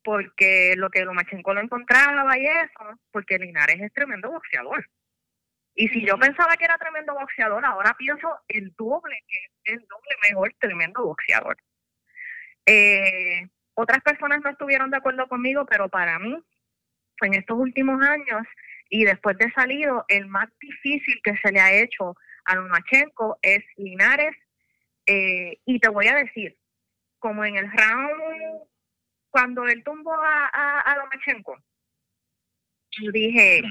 Porque lo que Lomachenko lo encontraba y eso, porque Linares es tremendo boxeador. Y si yo pensaba que era tremendo boxeador, ahora pienso el doble, que es el doble mejor tremendo boxeador. Eh, otras personas no estuvieron de acuerdo conmigo, pero para mí, en estos últimos años y después de salido, el más difícil que se le ha hecho a Lomachenko es Linares. eh, y te voy a decir, como en el round, cuando él tumbó a, a, Lomachenko, yo dije,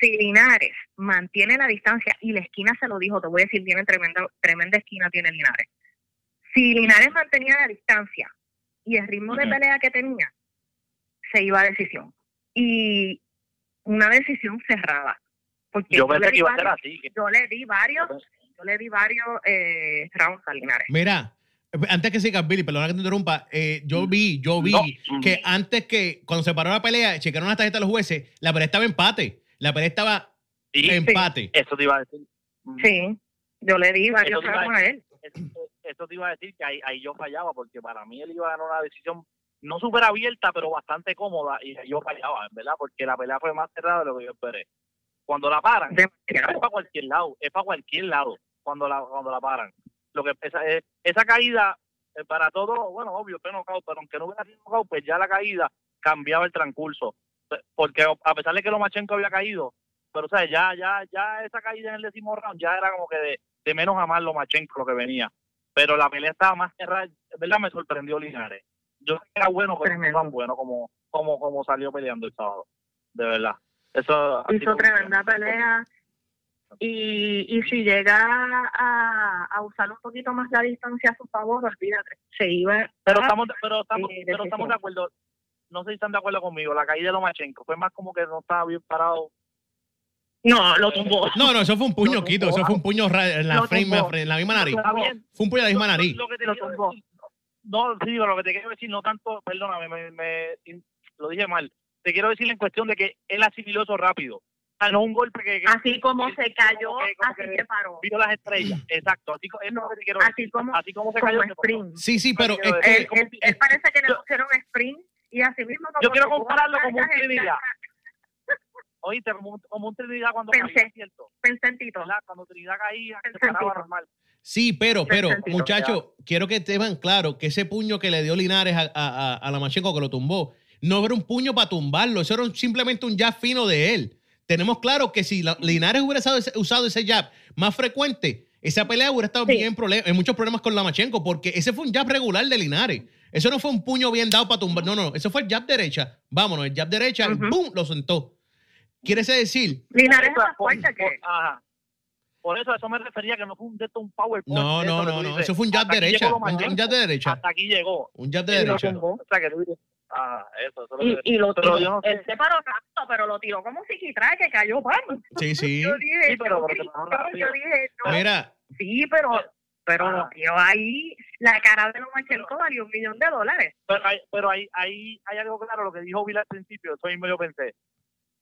si Linares mantiene la distancia, y la esquina se lo dijo, te voy a decir, tiene tremenda, tremenda esquina tiene Linares. Si Linares mantenía la distancia y el ritmo de pelea que tenía, se iba a decisión. Y una decisión cerrada. Porque Yo le pensé di que iba a ser varios- así. yo le di varios, yo le di varios eh, rounds a Linares. Mira, antes que sigas, Billy, perdona que te interrumpa, eh, yo vi, yo vi No. que antes que, cuando se paró la pelea, checaron las tarjetas de los jueces, la pelea estaba empate. La pelea estaba Sí, empate. eso te iba a decir. Mm. Sí, yo le di varios iba a él. Eso, eso te iba a decir que ahí, ahí yo fallaba, porque para mí él iba a ganar una decisión no súper abierta, pero bastante cómoda, y yo fallaba, en verdad, porque la pelea fue más cerrada de lo que yo esperé. Cuando la paran, es para cualquier lado, es para cualquier lado cuando la cuando la paran. Lo que esa, eh, esa caída eh, para todo, bueno, obvio, fue knockout, pero aunque no hubiera sido knockout, pues ya la caída cambiaba el transcurso. Porque a pesar de que Lomachenko había caído, pero sabes, ya ya ya esa caída en el décimo round ya era como que de, de menos a más Lomachenko lo que venía. Pero la pelea estaba más cerrada, verdad me sorprendió Linares. Yo sé que era bueno, pero no tan bueno como como como salió peleando el sábado. De verdad. Eso hizo tremenda pelea y, y si llega a, a usar un poquito más la distancia a su favor, olvídate, se iba Pero estamos, pero estamos, eh, pero estamos de acuerdo. No sé si están de acuerdo conmigo. La caída de Lomachenko fue más como que no estaba bien parado. no, lo tumbó. No, no, eso fue un puño, Quito. Eso fue un puño en la, frame- en la misma nariz. Fue un puño en la misma nariz. Lo, que te Lo tumbó. decir- no, sí, pero lo que te quiero decir, no tanto, perdóname, me, me- lo dije mal. Te quiero decir en cuestión de que él asimiló eso rápido. O sea, no un golpe que, que Así como se cayó, como que- como así que se paró. vio las estrellas. Exacto. Así, es lo que te quiero Así decir. como- así como se Como cayó. se paró. sprint. Sí, sí, pero es Él- que Él, él- él parece que le pusieron sprint y así mismo como Yo quiero compararlo como un Trinidad. Oíste, como un, como un Trinidad cuando Pensé. caía, ¿cierto? Pensé en. Cuando Trinidad caía, se Pensé en paraba normal. Sí, pero, pero, muchachos, quiero que tengan claro que ese puño que le dio Linares a, a, a, a la Machenko que lo tumbó, no era un puño para tumbarlo, eso era un- simplemente un jab fino de él. Tenemos claro que si la- Linares hubiera usado ese, usado ese jab más frecuente, esa pelea hubiera estado Sí. bien prole- en muchos problemas con la Machenko, porque ese fue un jab regular de Linares. Eso no fue un puño bien dado para tumbar. No, no, eso fue el jab derecha. Vámonos, el jab derecha y Ujú. ¡pum! lo sentó. Quiere decir, Linares más fuerte por- que Ajá. Por eso, a eso me refería que no fue un de un power no, no, no, no, eso fue un jab derecha. Un, un jab de derecha. Hasta aquí llegó. Un jab de y derecha. tumbó. O sea, que tú dices, ah, eso, eso es lo Y, que- y lo tiró. yo no sé. Él se paró rápido, pero lo tiró como si quitara que cayó pan. Sí, sí. Yo dije, Sí, pero- yo pero dije, no, Mira, sí, pero, pero lo tiró ahí. La cara de Lomachenko valió un millón de dólares. Pero, hay, pero hay, hay, hay algo claro, lo que dijo Vila al principio, eso mismo yo pensé,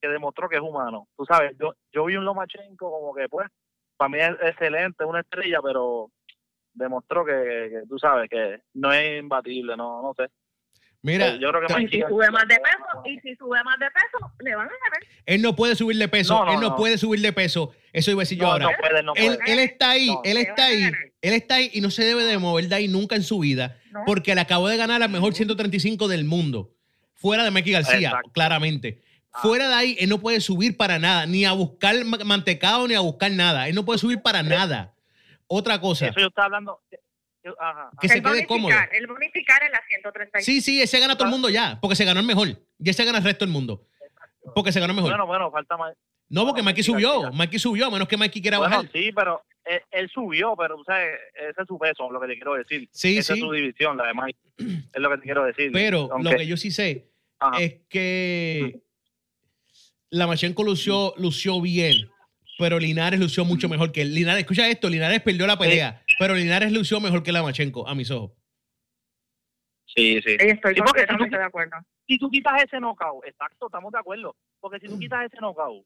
que demostró que es humano. Tú sabes, yo, yo vi un Lomachenko como que, pues, para mí es excelente, una estrella, pero demostró que, que tú sabes, que no es imbatible, no, no sé. Mira, yo creo que te- Y Mikey si sube más de peso, y si sube más de peso, le van a ganar. él no puede subir de peso, No, no, él no, no. puede subir de peso. Eso iba a decir yo ahora. no puede, no él, puede. él está ahí, No. él está ahí, él está ahí y no se debe de mover de ahí nunca en su vida, No. porque le acabó de ganar la mejor 135 del mundo, fuera de Mikey García, Exacto. claramente. Ah. Fuera de ahí, él no puede subir para nada, ni a buscar ma- mantecado, ni a buscar nada. Él no puede subir para nada. Otra cosa, Eso yo estaba hablando. Ajá. que el se quede cómodo. bonificar, el bonificar en la 135. Sí, sí, ese gana todo el mundo ya, porque se ganó el mejor. Ya se gana el resto del mundo, porque se ganó el mejor. Bueno, bueno, falta más. no, porque bueno, Mikey Mikey subió. Mikey subió, a menos que Mikey quiera Bueno, bajar. sí, pero él, él subió, pero tú sabes, ese es su peso, lo que te quiero decir. Sí, Esa sí. es su división, la de Mike. Es lo que te quiero decir. Pero lo que yo sí sé Ajá. es que la Machenko lució, lució bien, pero Linares lució mucho mejor que él. Linares, escucha esto, Linares perdió la pelea, pero Linares lució mejor que la Machenko, a mis ojos. Sí, sí. Estoy Sí, porque si tú- completamente de acuerdo. si tú quitas ese knockout, exacto, estamos de acuerdo. Porque si tú quitas ese knockout,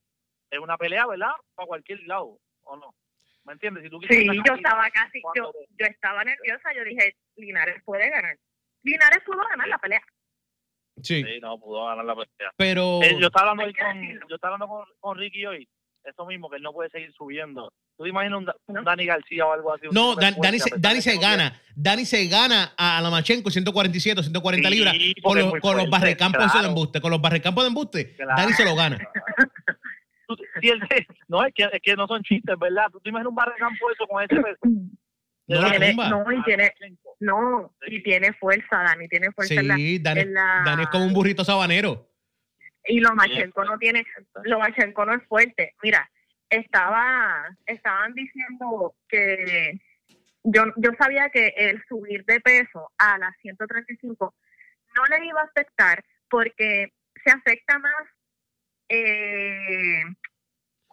es una pelea, ¿verdad? Para cualquier lado, ¿o no? ¿Me entiendes? Si tú quitas Sí, yo estaba casi, yo, yo estaba nerviosa, yo dije, Linares puede ganar. Linares pudo ganar la pelea. Sí, Sí, no, pudo ganar la pelea. pero Eh, yo estaba hablando con, yo estaba hablando con, con Ricky hoy, eso mismo, que él no puede seguir subiendo. ¿Tú te imaginas un, un. Dani García o algo así? no, Dan- Dani, se, Dani se gana, Dani se gana a la Machenko 147, 140 Sí, libras con muy con los barrecampos de embuste, con los barrecampos de embuste, Claro. Dani se lo gana. Tú- si él- no, es que, es que no son chistes, ¿verdad? ¿Tú te imaginas un barrecampo eso con ese? No Tiene- no, y tiene, no, y tiene fuerza, Dani, tiene fuerza en la, Sí, Dani, en la- Dani es como un burrito sabanero. Y Lomachenko no tiene, Lomachenko no es fuerte. Mira, estaba, estaban diciendo que yo, yo sabía que el subir de peso a las 135 no le iba a afectar porque se afecta más eh,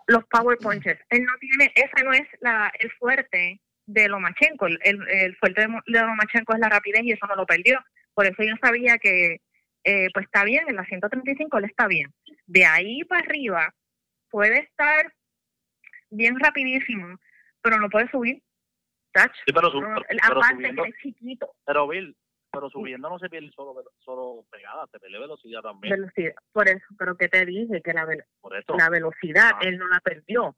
los power punches. Él no tiene, ese no es la, el fuerte de Lomachenko. El, el, fuerte de Lomachenko es la rapidez y eso no lo perdió. Por eso yo sabía que, eh, pues está bien, en la 135 él está bien. De ahí para arriba puede estar bien rapidísimo, pero no puede subir. Touch. Sí, pero, su- No, pero, pero aparte subiendo, que es chiquito, pero Bill, pero subiendo no se pierde solo, solo pegada, se pierde velocidad también. velocidad. Por eso, pero que te dije que la, eso. la velocidad Ah. él no la perdió.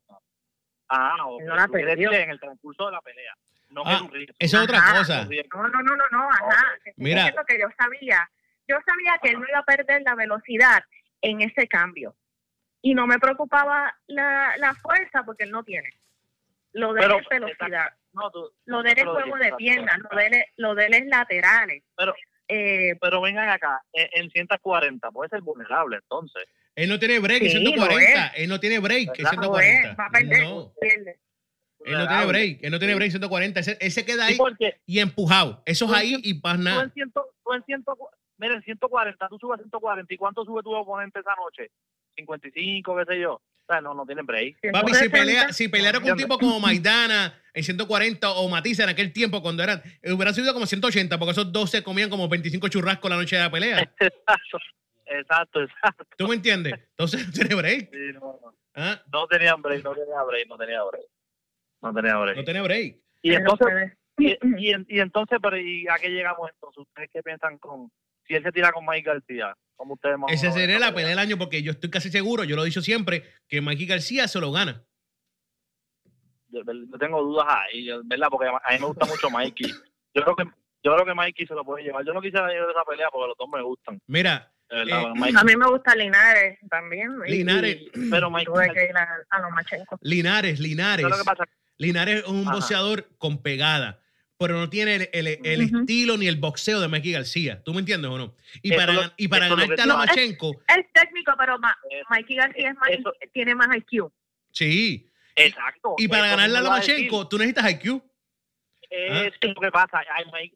Ah, ok. no la Tú quieres perdió. en el transcurso de la pelea. No Ah. Esa es otra cosa. No, no, no, no, no, ajá. Estoy Mira. diciendo que yo sabía, yo sabía que él no iba a perder la velocidad en ese cambio. Y no me preocupaba la, la fuerza porque él no tiene. Lo de él Pero, es velocidad. No, tú- Lo de él es juego de piernas, lo de él es, lo de él es laterales. Pero- Eh, Pero vengan acá, en, en 140 puede ser vulnerable entonces. Él no tiene break en Sí, 140. lo Él no tiene break en ¿Verdad? no 140. es, va a perder, No, pierde. él no tiene break. Él no tiene break en 140. Ese- Él se queda Sí, ahí porque y empujado. Eso es ahí y tú nada. en, ciento, tú en ciento, mira, en 140, tú subes a 140. ¿Y cuánto sube tu oponente esa noche? 55, qué sé yo. O sea, no, no tienen break. Papi, si, 160, pelea, si peleara con un tipo como Maidana en 140 o Matisse en aquel tiempo cuando eran, eh, hubiera subido como 180 porque esos dos se comían como 25 churrascos la noche de la pelea. Exacto, exacto, exacto. ¿Tú me entiendes? Entonces no tiene break. Sí, no, no. ¿ah? No tenían break, no tenía break, no tenía break. No tenía break. No tiene break. y entonces, y, y entonces, pero ¿y a qué llegamos entonces? ¿Ustedes qué piensan con, si él se tira con Mike García? como ustedes más Esa sería la pelea del año porque yo estoy casi seguro, yo lo he dicho siempre, que Mikey García se lo gana. Yo, yo tengo dudas ahí, ¿verdad? Porque a mí me gusta mucho Mikey. Yo creo que yo creo que Mikey se lo puede llevar. Yo no quisiera ir a esa pelea porque los dos me gustan. Mira, verdad, Eh. A mí me gusta Linares también. Linares, y pero Mikey, tuve que ir a, a los Machenko. Linares, Linares. Linares es un Ajá. boxeador con pegada, pero no tiene el, el- estilo ni el boxeo de Mikey García. ¿Tú me entiendes o no? Y Eso para, lo- y para que- a No, es- Lomachenko, Es técnico, pero ma- Mikey García es más, eso- tiene más IQ. sí. Exacto. Y para eso ganarle a. Lomachenko, tú necesitas IQ. Es lo que pasa.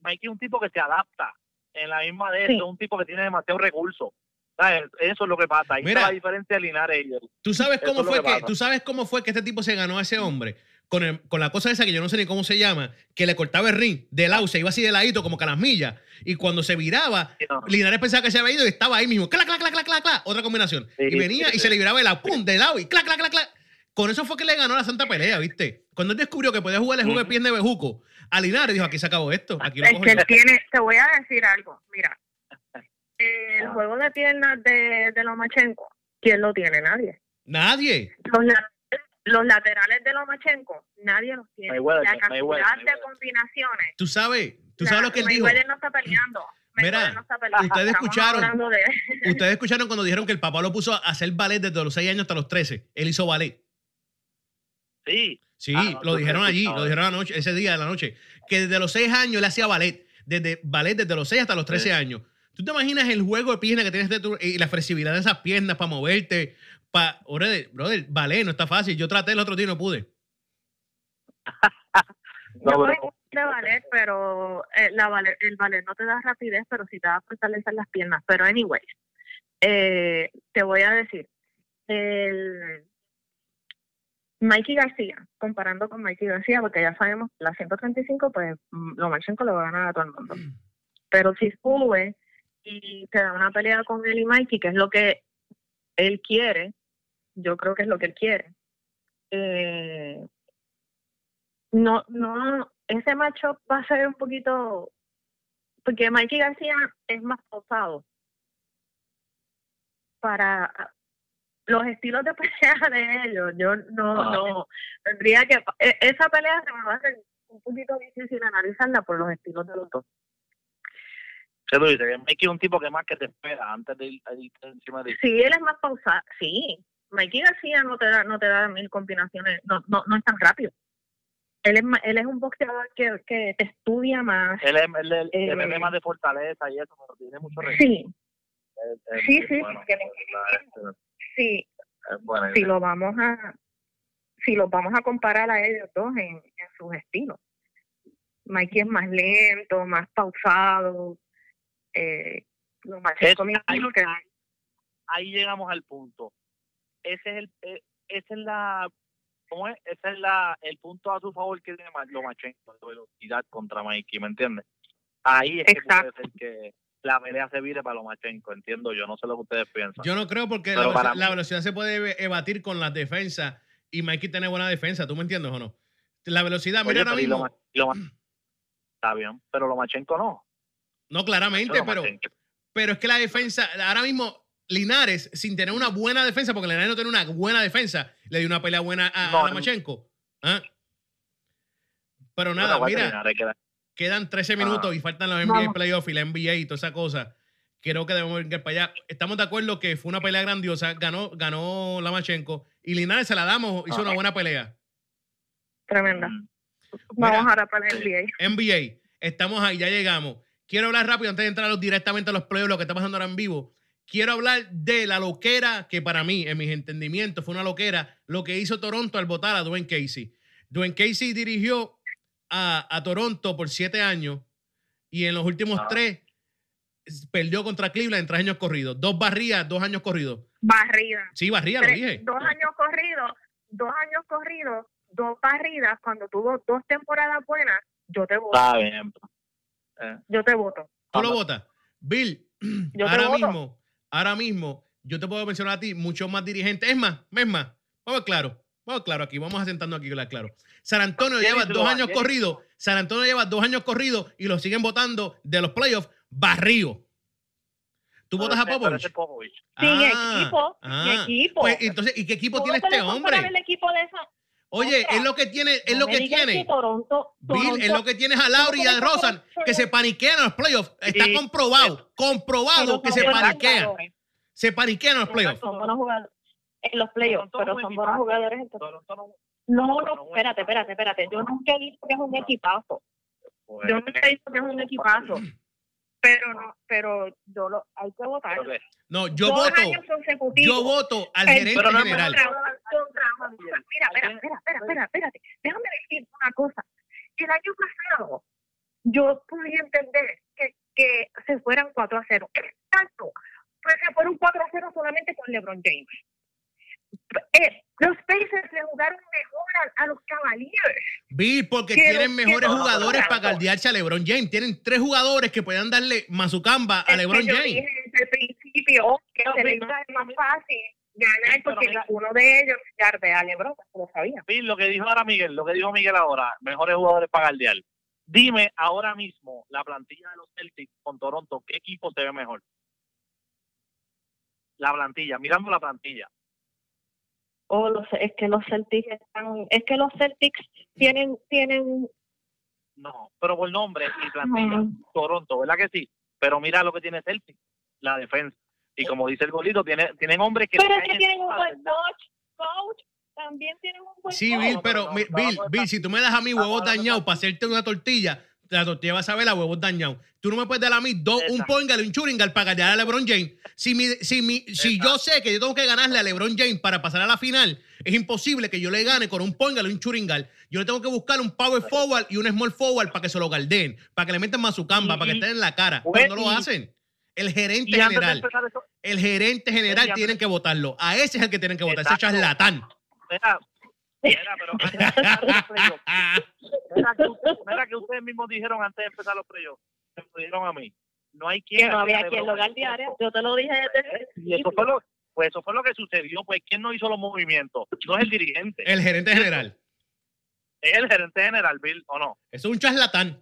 Mikey es un tipo que se adapta en la misma de Sí. eso, es un tipo que tiene demasiados recursos. ¿Sabes? Eso es lo que pasa. Ahí Mira. está la diferencia de Linares. ¿Tú sabes cómo fue que tú sabes cómo fue que este tipo se ganó a ese hombre? Con, el- con la cosa esa que yo no sé ni cómo se llama, que le cortaba el ring de lado, se iba así de ladito como que a las millas. Y cuando se viraba, Sí, no. Linares pensaba que se había ido y estaba ahí mismo. Clac, clac, clac, clac, clac, clac. Otra combinación. Sí, y venía sí, y se le viraba el lado, pum, de lado y clac, clac, clac, clac. Con eso fue que le ganó la santa pelea, ¿viste? Cuando él descubrió que podía jugar el juego de pies de bejuco, a Linares dijo, aquí se acabó esto. Aquí lo Es que yo". él tiene, te voy a decir algo, mira, el juego de piernas de, de Lomachenko, ¿quién lo tiene? Nadie. Nadie. Los, la- los laterales de Lomachenko, nadie los tiene. Mayweather, la Mayweather, cantidad de Mayweather. combinaciones. Tú sabes, tú la- sabes lo que él dijo. Mayweather no está peleando. Mira, Mayweather no está peleando. ustedes escucharon. de- Ustedes escucharon cuando dijeron que el papá lo puso a hacer ballet desde los 6 años hasta los 13. Él hizo ballet. Sí. Sí, Ah, no, lo dijeron allí, lo dijeron anoche, ese día de la noche. Que desde los 6 años él hacía ballet. Desde ballet desde los 6 hasta los 13 Sí. años. ¿Tú te imaginas el juego de piernas que tienes de tu- y la flexibilidad de esas piernas para moverte? Pa, brother, brother, ballet no está fácil. Yo traté el otro día y no pude. Yo No, soy pero- de ballet, pero eh, la ballet- el ballet no te da rapidez, pero sí te da fortalecer las piernas. Pero anyways, eh, te voy a decir, el Mikey García, comparando con Mikey García, porque ya sabemos que la 135, pues mm, Lomachenko le va a ganar a todo el mundo. Pero si sube y te da una pelea con él y Mikey, que es lo que él quiere, yo creo que es lo que él quiere. Eh, no, no, ese macho va a ser un poquito, porque Mikey García es más pausado para los estilos de pelea de ellos. Yo no, Ah. no, tendría que, e- esa pelea se me va a hacer un poquito difícil analizarla por los estilos de los dos. ¿Qué tú dices? Mikey es un tipo que más que te espera antes de ir, de ir encima de. Sí, él es más pausado, sí. Mikey García no te da, no te da mil combinaciones, no, no, no es tan rápido. Él es, él es un boxeador que, que te estudia más. Él es Eh, él es más de fortaleza y eso, pero tiene mucho respeto. Sí, sí, sí, bueno, porque- la- es- sí, si lo vamos a si los vamos a comparar a ellos dos en, en sus estilos. Mikey es más lento, más pausado. Eh, lo más Es- hay- que ahí llegamos al punto. Ese es el, eh, esa es la, ¿cómo es? Ese es la, el punto a su favor que tiene Ma- Lomachenko, la velocidad contra Mikey, ¿me entiendes? Ahí es que Exacto. puede ser que la pelea se vire para Lomachenko, entiendo yo, no sé lo que ustedes piensan. Yo no creo porque la, velocidad- para mí- la velocidad se puede ebatir con las defensas y Mikey tiene buena defensa. ¿Tú me entiendes o no? La velocidad, Oye, mira ahora mismo. Loma- y Loma- está bien, pero Lomachenko no. No, claramente, pero, pero es que la defensa, ahora mismo, Linares, sin tener una buena defensa, porque Linares no tiene una buena defensa, le dio una pelea buena a, No, a Lomachenko. ¿Ah? Pero nada, mira, terminar, quedan 13 minutos Ah. y faltan los NBA playoffs y la NBA y toda esa cosa. Creo que debemos ir para allá. Estamos de acuerdo que fue una pelea grandiosa, ganó, ganó Lomachenko y Linares se la damos, hizo Ah. una buena pelea. tremenda. Mm. Vamos Mira, ahora para el NBA. NBA, estamos ahí, ya llegamos. Quiero hablar rápido antes de entrar directamente a los playoffs, lo que está pasando ahora en vivo. Quiero hablar de la loquera que para mí, en mis entendimientos, fue una loquera, lo que hizo Toronto al votar a Dwayne Casey. Dwayne Casey dirigió a, a Toronto por siete años y en los últimos Ah. tres perdió contra Cleveland en tres años corridos. Dos barrías, dos años corridos. Barrida. Sí, barría, lo dije. dos años corridos, dos años corridos, dos barridas, cuando tuvo dos temporadas buenas, yo te voto. Está bien. Eh, Yo te voto. ¿Tú lo votas? Bill, Yo te ahora voto. mismo, ahora mismo, yo te puedo mencionar a ti muchos más dirigentes. Es más, es más, vamos a claro, vamos claro aquí, vamos a sentarnos aquí la claro. San Antonio ¿Quién lleva dos años quién corridos, San Antonio lleva dos años corridos y lo siguen votando de los playoffs barrio. ¿Tú votas a Popovich? Popovich. Sin Ah, equipo, ah. equipo. Pues entonces, ¿y qué equipo ¿Cómo tiene este hombre? el equipo de esa? Oye, es lo que tiene, es No lo que tiene. que Toronto, Bill, es lo que tienes a Lauri y a Rosan, que se paniquean en los playoffs. Está comprobado, comprobado que se paniquean. Se paniquean en los playoffs. Son buenos jugadores en los playoffs, pero son buenos jugadores. no- No, espérate, espérate, espérate. Yo nunca he dicho que es un equipazo. pues, Yo nunca he dicho que es un equipazo. Pero no, pero yo lo, hay que votar. No, yo Dos voto, yo voto al El- gerente pero no general. Mira, espera, espera, espera, espera, espérate. Déjame decir una cosa. El año pasado yo pude entender que, que se fueran 4 a 0. Exacto. Pues se fueron 4 a 0 solamente con LeBron James. Eh, los Pacers le jugaron mejor a, a los Cavaliers. Bill, porque tienen mejores jugadores para caldearse a LeBron James. Tienen tres jugadores que puedan darle mazucamba a LeBron que yo James. dije desde el principio que No, se le no, iba a ser no, más fácil ganar porque mira- uno de ellos yarde a LeBron, lo sabía. Bill, lo que dijo ahora Miguel, lo que dijo Miguel ahora, mejores jugadores para galdear. Dime ahora mismo la plantilla de los Celtics con Toronto, ¿qué equipo se ve mejor? la plantilla, mirando la plantilla. O los, es que los Celtics están, es que los Celtics tienen, tienen, No, pero por nombre y plantilla. Toronto, ¿verdad que sí? Pero mira lo que tiene Celtic, la defensa. Y como dice el golito, tiene, tienen hombres que... pero es que tienen un buen coach, coach, también tienen un buen Sí. Bill, pero, pero mi- no, no, Bill, no, no, Bill, si tú me das a huevos hablando- dañados para hacerte una tortilla, la tortilla va a saber a huevos dañados. Tú no me puedes dar a mí dos, un pongal y un churingal para ganar a LeBron James. Si, mi, si, mi, si yo sé que yo tengo que ganarle a LeBron James para pasar a la final, es imposible que yo le gane con un pongal y un churingal. Yo le tengo que buscar un power forward y un small forward para que se lo guarden, para que le metan más su camba, para que estén en la cara. Pues, Pero no lo hacen. El gerente general, eso, el gerente general antes- tienen que votarlo. A ese es el que tienen que votar, ese charlatán. mira, mira, pero antes de empezar los playoffs, mira que, mira que ustedes mismos dijeron antes de empezar los playoffs, me dijeron a mí, no hay quien... que no había quien LeBron. lo guardiara. Yo te lo dije desde el Y eso fue lo, pues eso fue lo que sucedió, pues ¿quién no hizo los movimientos? No es el dirigente, El gerente general. es el gerente general, Bill, ¿o no? Eso es un charlatán.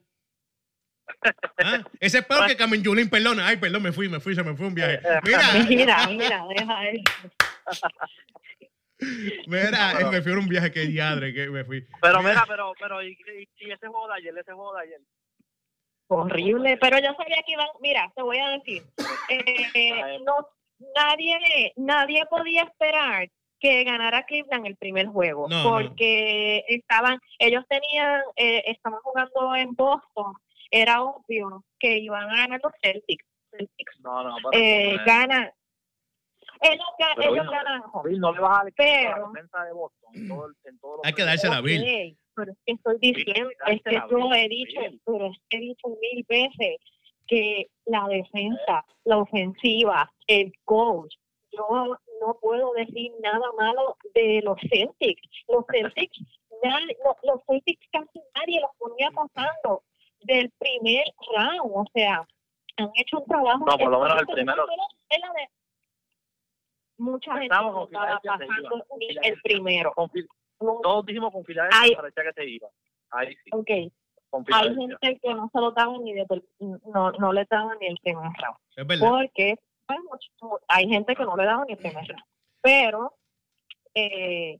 ¿Ah? Ese es peor que Carmen Yulín, perdón. Ay, perdón, me fui, me fui, se me fue un viaje. Mira, Mira, mira, deja eso. Mira, eh, me fui a un viaje que diadre, que me fui. Pero mira, pero, pero, y, y- y ese juego de ayer, ese juego de ayer. Horrible, pero yo sabía que iban, mira, te voy a decir, eh, no, nadie, nadie podía esperar que ganara Cleveland el primer juego, No, porque estaban, ellos tenían, eh, estaban jugando en Boston, era obvio que iban a ganar los Celtics, Celtics No, no, eh, eh, ganan, ellos, ga- Pero ellos no, ganan, Bill, no le vas a la pero- defensa de Boston en todo, en Hay que dársela a Bill. Pero es que estoy diciendo, Bill, es que yo he dicho, Bill. pero es que he dicho mil veces que la defensa, la ofensiva, el coach, yo no puedo decir nada malo de los Celtics. Los Celtics, nadie- no, los Celtics casi nadie los ponía pasando del primer round, o sea, han hecho un trabajo. No, por lo menos el primero. Es la de- Mucha gente no estaba pasando ni el primero. Todos dijimos con Filadelfia Ay. parecía que se iba. Ahí sí, ok, con hay gente que no se lo daban ni desde el- no, no le daban ni el primer round. Es verdad. Porque hay, mucho- hay gente que no le daban ni el primer round. Pero, eh,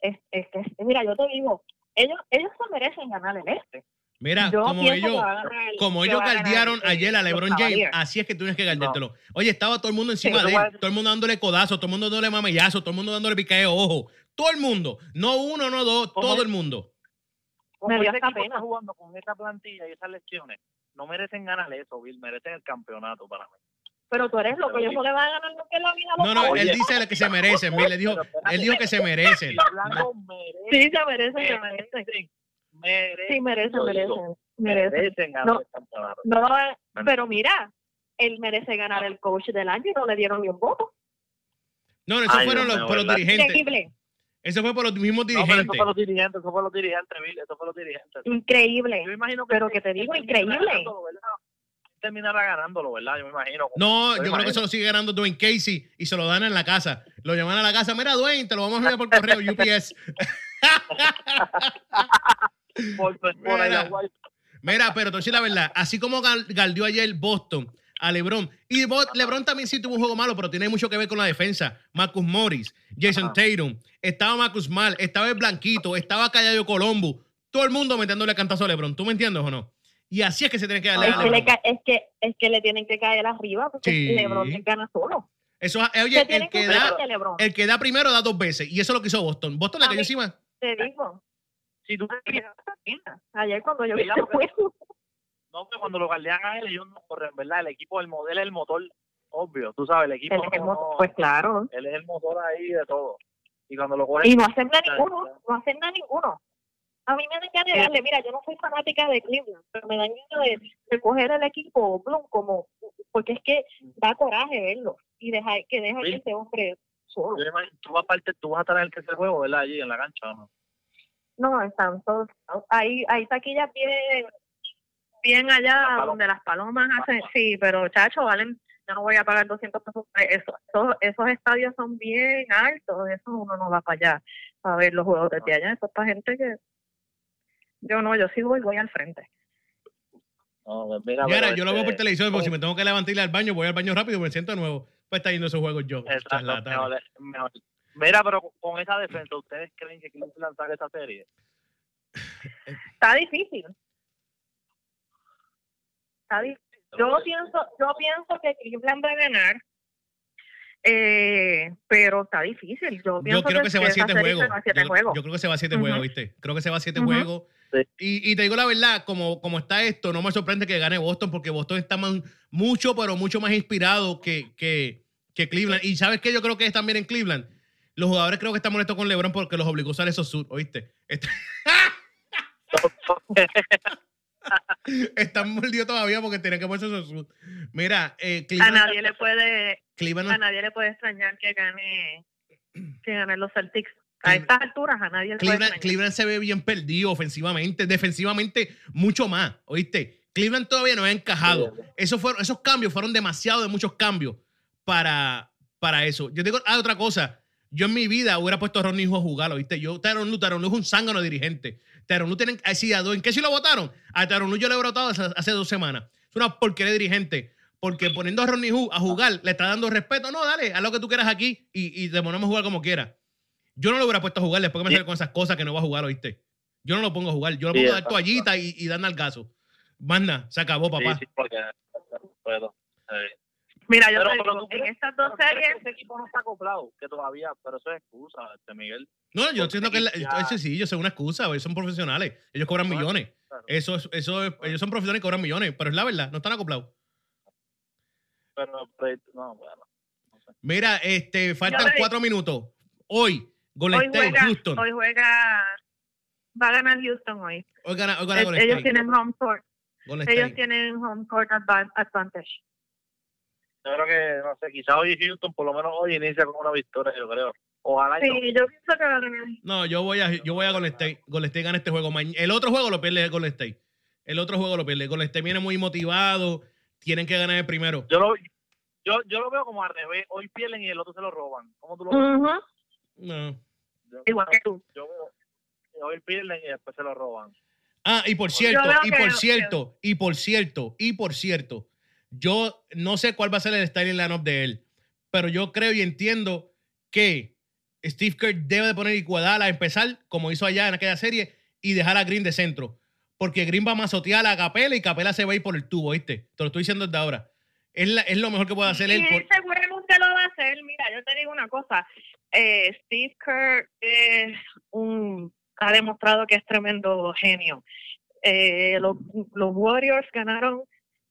es, es que, mira, yo te digo, ellos, ellos se merecen ganar el este. Mira, Yo como ellos, ganar el- como ellos ganar galdearon el- ayer a LeBron James, así es que tú tienes que galdártelo. Oye, estaba todo el mundo encima Sí, de él, a- todo el mundo dándole codazo, todo el mundo dándole mamayazo, todo el mundo dándole piqueo, ojo. Todo el mundo, no uno, no dos, todo el mundo. Como Me dio ese hasta equipo pena. está jugando con esa plantilla y esas lesiones, no merecen ganar eso, Bill, merecen el campeonato para mí. Pero tú eres loco, ellos no le van a ganar nunca en la vida No, no, él dice lo que se merecen, mira, él dijo, él dijo que se merecen, Sí, se merecen, se merecen. Merecen, Sí, merecen, merecen. digo, merecen. merecen ganar No. el campeonato. No, pero mira, él merece ganar el coach del año y no le dieron ni un voto. No, no, eso Ay, fueron los, por los dirigentes. Increíble, Eso fue por los mismos No, pero eso dirigentes. fue los dirigentes, eso fue los dirigentes, Bill, eso fue los dirigentes. increíble. Yo imagino Pero que te digo, increíble. Terminará ganándolo, ¿verdad? Yo me imagino. No, Yo creo que se lo sigue ganando Dwayne Casey y se lo dan en la casa. Lo llaman a la casa, mira Dwayne, te lo vamos a enviar por correo, UPS. Por, Mira. Mira, pero decir la verdad, así como gal- galdeó ayer Boston a LeBron, y Bo- LeBron también sí tuvo un juego malo, pero tiene mucho que ver con la defensa. Marcus Morris, Jason Ajá. Tatum, estaba Marcus Mal, estaba el Blanquito, estaba Callayo Colombo, todo el mundo metiéndole cantazo a LeBron. ¿Tú me entiendes o no? Y así es que se tiene que darle Es a que, le LeBron. es, que, es que le tienen que caer arriba porque Sí. LeBron le gana solo. Eso, eh, Se oye, tienen el que, que da, el que da primero da dos veces, y eso es lo que hizo Boston. Boston le cayó encima. Te digo, Si tú ayer cuando yo vi porque- juego, no, que cuando lo galdean a él, ellos no corren, ¿verdad? El equipo, el modelo es el motor, obvio, tú sabes, el equipo. él es el no- motor, pues claro. él es el motor ahí de todo. Y cuando lo cogen. Y no hacen nada ninguno, no hacen nada ninguno. A mí me dan ganas de darle, mira, yo no soy fanática de Cleveland, pero me dan ganas de, de coger el equipo Bloom como, porque es que da coraje verlo y dejar que deja que Sí. ese hombre solo. Yo imagino- tú, vas parte, tú vas a estar en el tercer juego, ¿verdad? Allí en la cancha, ¿o ¿no? No, están todos, hay, hay taquillas bien, bien allá donde las palomas hacen, sí, pero chacho, valen, yo no voy a pagar 200 pesos por eso. Esos, esos estadios son bien altos, eso uno no va para allá a ver los juegos desde allá, eso es para gente que, yo no, yo sí voy, voy al frente. No, pues mira, Y yo lo veo por este, televisión, porque oh. si me tengo que levantar y ir al baño, voy al baño rápido y me siento de nuevo. pues está yendo esos juegos yo. Exacto, charlatán. mejor, mejor. Mira, pero con esa defensa, ¿ustedes creen que Cleveland saque esa serie? Está difícil. Está difícil. Yo pienso, yo pienso que Cleveland va a ganar. Eh, pero está difícil. Yo, Yo creo que se va a siete juegos. a siete Yo, juegos. yo creo que se va a siete juegos, ¿viste? Creo que se va a siete juegos. Sí. Y, y te digo la verdad, como, como está esto, no me sorprende que gane Boston, porque Boston está más- mucho, pero mucho más inspirado que, que, que Cleveland. Y ¿sabes qué? Yo creo que es también en Cleveland. Los jugadores creo que están molestos con LeBron porque los obligó a usar esos suits, ¿oíste? Est- Están mordidos todavía porque tienen que ponerse esos suits. Mira, eh, a nadie le puede Cleveland a nadie le puede extrañar que gane que ganen los Celtics a estas alturas a nadie le puede Cleveland, extrañar. Cleveland se ve bien perdido ofensivamente, defensivamente mucho más, ¿oíste? Cleveland todavía no ha encajado. Eso fueron, esos cambios fueron demasiado de muchos cambios para, para eso. Yo digo, ah, otra cosa. Yo en mi vida hubiera puesto a Ronnie Hijo a jugar, ¿oíste? Yo, Tyron Lu, es un zángano dirigente. Tyron Lu tienen, así, ¿a do- ¿en qué sí lo votaron? A Tyron Lu yo le he votado hace, hace dos semanas. Es una porquería dirigente. Porque poniendo a Ronnie Hu a jugar, le está dando respeto. No, dale, haz lo que tú quieras aquí y, y te ponemos a jugar como quieras. Yo no lo hubiera puesto a jugar después que me sale con esas cosas que no va a jugar, ¿oíste? Yo no lo pongo a jugar. Yo lo Sí, pongo a dar toallita y, y dar al gaso. Manda, se acabó, papá. Sí, sí, porque puedo. Mira, yo Pero- te digo, en estas dos series Ese equipo no está acoplado, que todavía, pero eso es excusa, este Miguel. No, yo siento que la- Ya. eso sí, ellos son una excusa, ellos son profesionales, ellos cobran Bueno, millones. claro. Eso es, eso es- ellos son profesionales y cobran millones, pero es la verdad, no están acoplados. Pero, pero, no, bueno. Mira, este, faltan cuatro minutos. Hoy, Golden hoy State, juega, Houston. hoy juega va a ganar Houston hoy. Hoy gana, hoy gana Golden ellos State. tienen home court, Golden ellos State. tienen home court advan- advantage. Yo creo que, no sé, quizás hoy Houston, por lo menos hoy, inicia con una victoria, yo creo. Ojalá y no. Sí, yo pienso que va a ganar. No, yo voy a, yo voy a Golden State. Golden State gana este juego. El otro juego lo pierde Golden State. El otro juego lo pierde. Golden State viene muy motivado. Tienen que ganar el primero. Yo lo, yo, yo lo veo como al revés. Hoy pierden y el otro se lo roban. ¿Cómo tú lo ves? No. Yo- Igual que tú. Yo veo hoy pierden y después se lo roban. Ah, y por cierto, y por cierto, y por cierto, y por cierto, yo no sé cuál va a ser el styling lineup de él, pero yo creo y entiendo que Steve Kerr debe de poner Iguodala a empezar, como hizo allá en aquella serie, y dejar a Green de centro. Porque Green va a mazotear a Capela y Capela se va a ir por el tubo, ¿viste? Te lo estoy diciendo desde ahora. Es, la- es lo mejor que puede hacer él. Y por- seguramente lo va a hacer. Mira, yo te digo una cosa. Eh, Steve Kerr es un, ha demostrado que es tremendo genio. Eh, los, los Warriors ganaron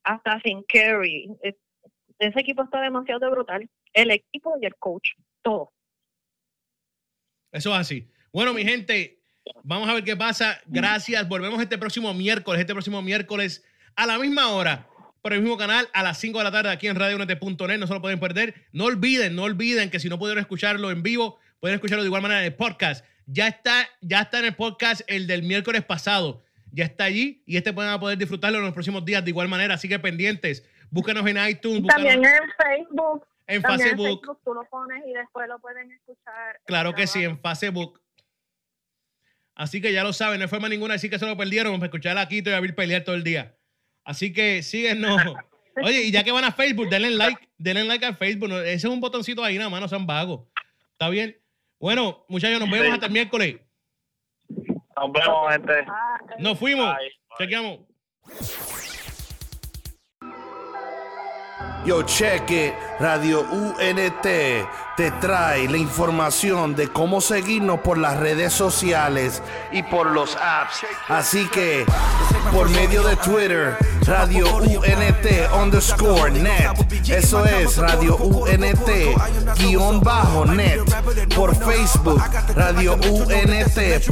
hasta sin Curry. Eh, Ese equipo está demasiado brutal. El equipo y el coach, todo. Eso es así. Bueno, mi gente, vamos a ver qué pasa. Gracias. Volvemos este próximo miércoles, este próximo miércoles a la misma hora, por el mismo canal, a las 5 de la tarde aquí en radionet.net. No se lo pueden perder. No olviden, no olviden que si no pudieron escucharlo en vivo, pueden escucharlo de igual manera en el podcast. Ya está, ya está en el podcast el del miércoles pasado. Ya está allí y este pueden poder disfrutarlo en los próximos días de igual manera. Así que pendientes. Búscanos en iTunes, búscanos También en Facebook. en También en Facebook. Tú lo pones y después lo pueden escuchar. Claro que sí, en Facebook. Así que ya lo saben, no hay forma ninguna así que se lo perdieron para escuchar a Quito y a Bill pelear todo el día. Así que síguenos. Oye, y ya que van a Facebook, denle like, denle like a Facebook. Ese es un botoncito ahí, nada más, no sean vagos. ¿Está bien? Bueno, muchachos, nos vemos hasta el miércoles. Nos vemos, gente. Nos fuimos. Bye. Chequeamos. Yo check it, Radio UNT te trae la información de cómo seguirnos por las redes sociales y por los apps. Así que por medio de Twitter, Radio UNT underscore net. Eso es Radio UNT guion bajo net. Por Facebook, Radio UNT.net.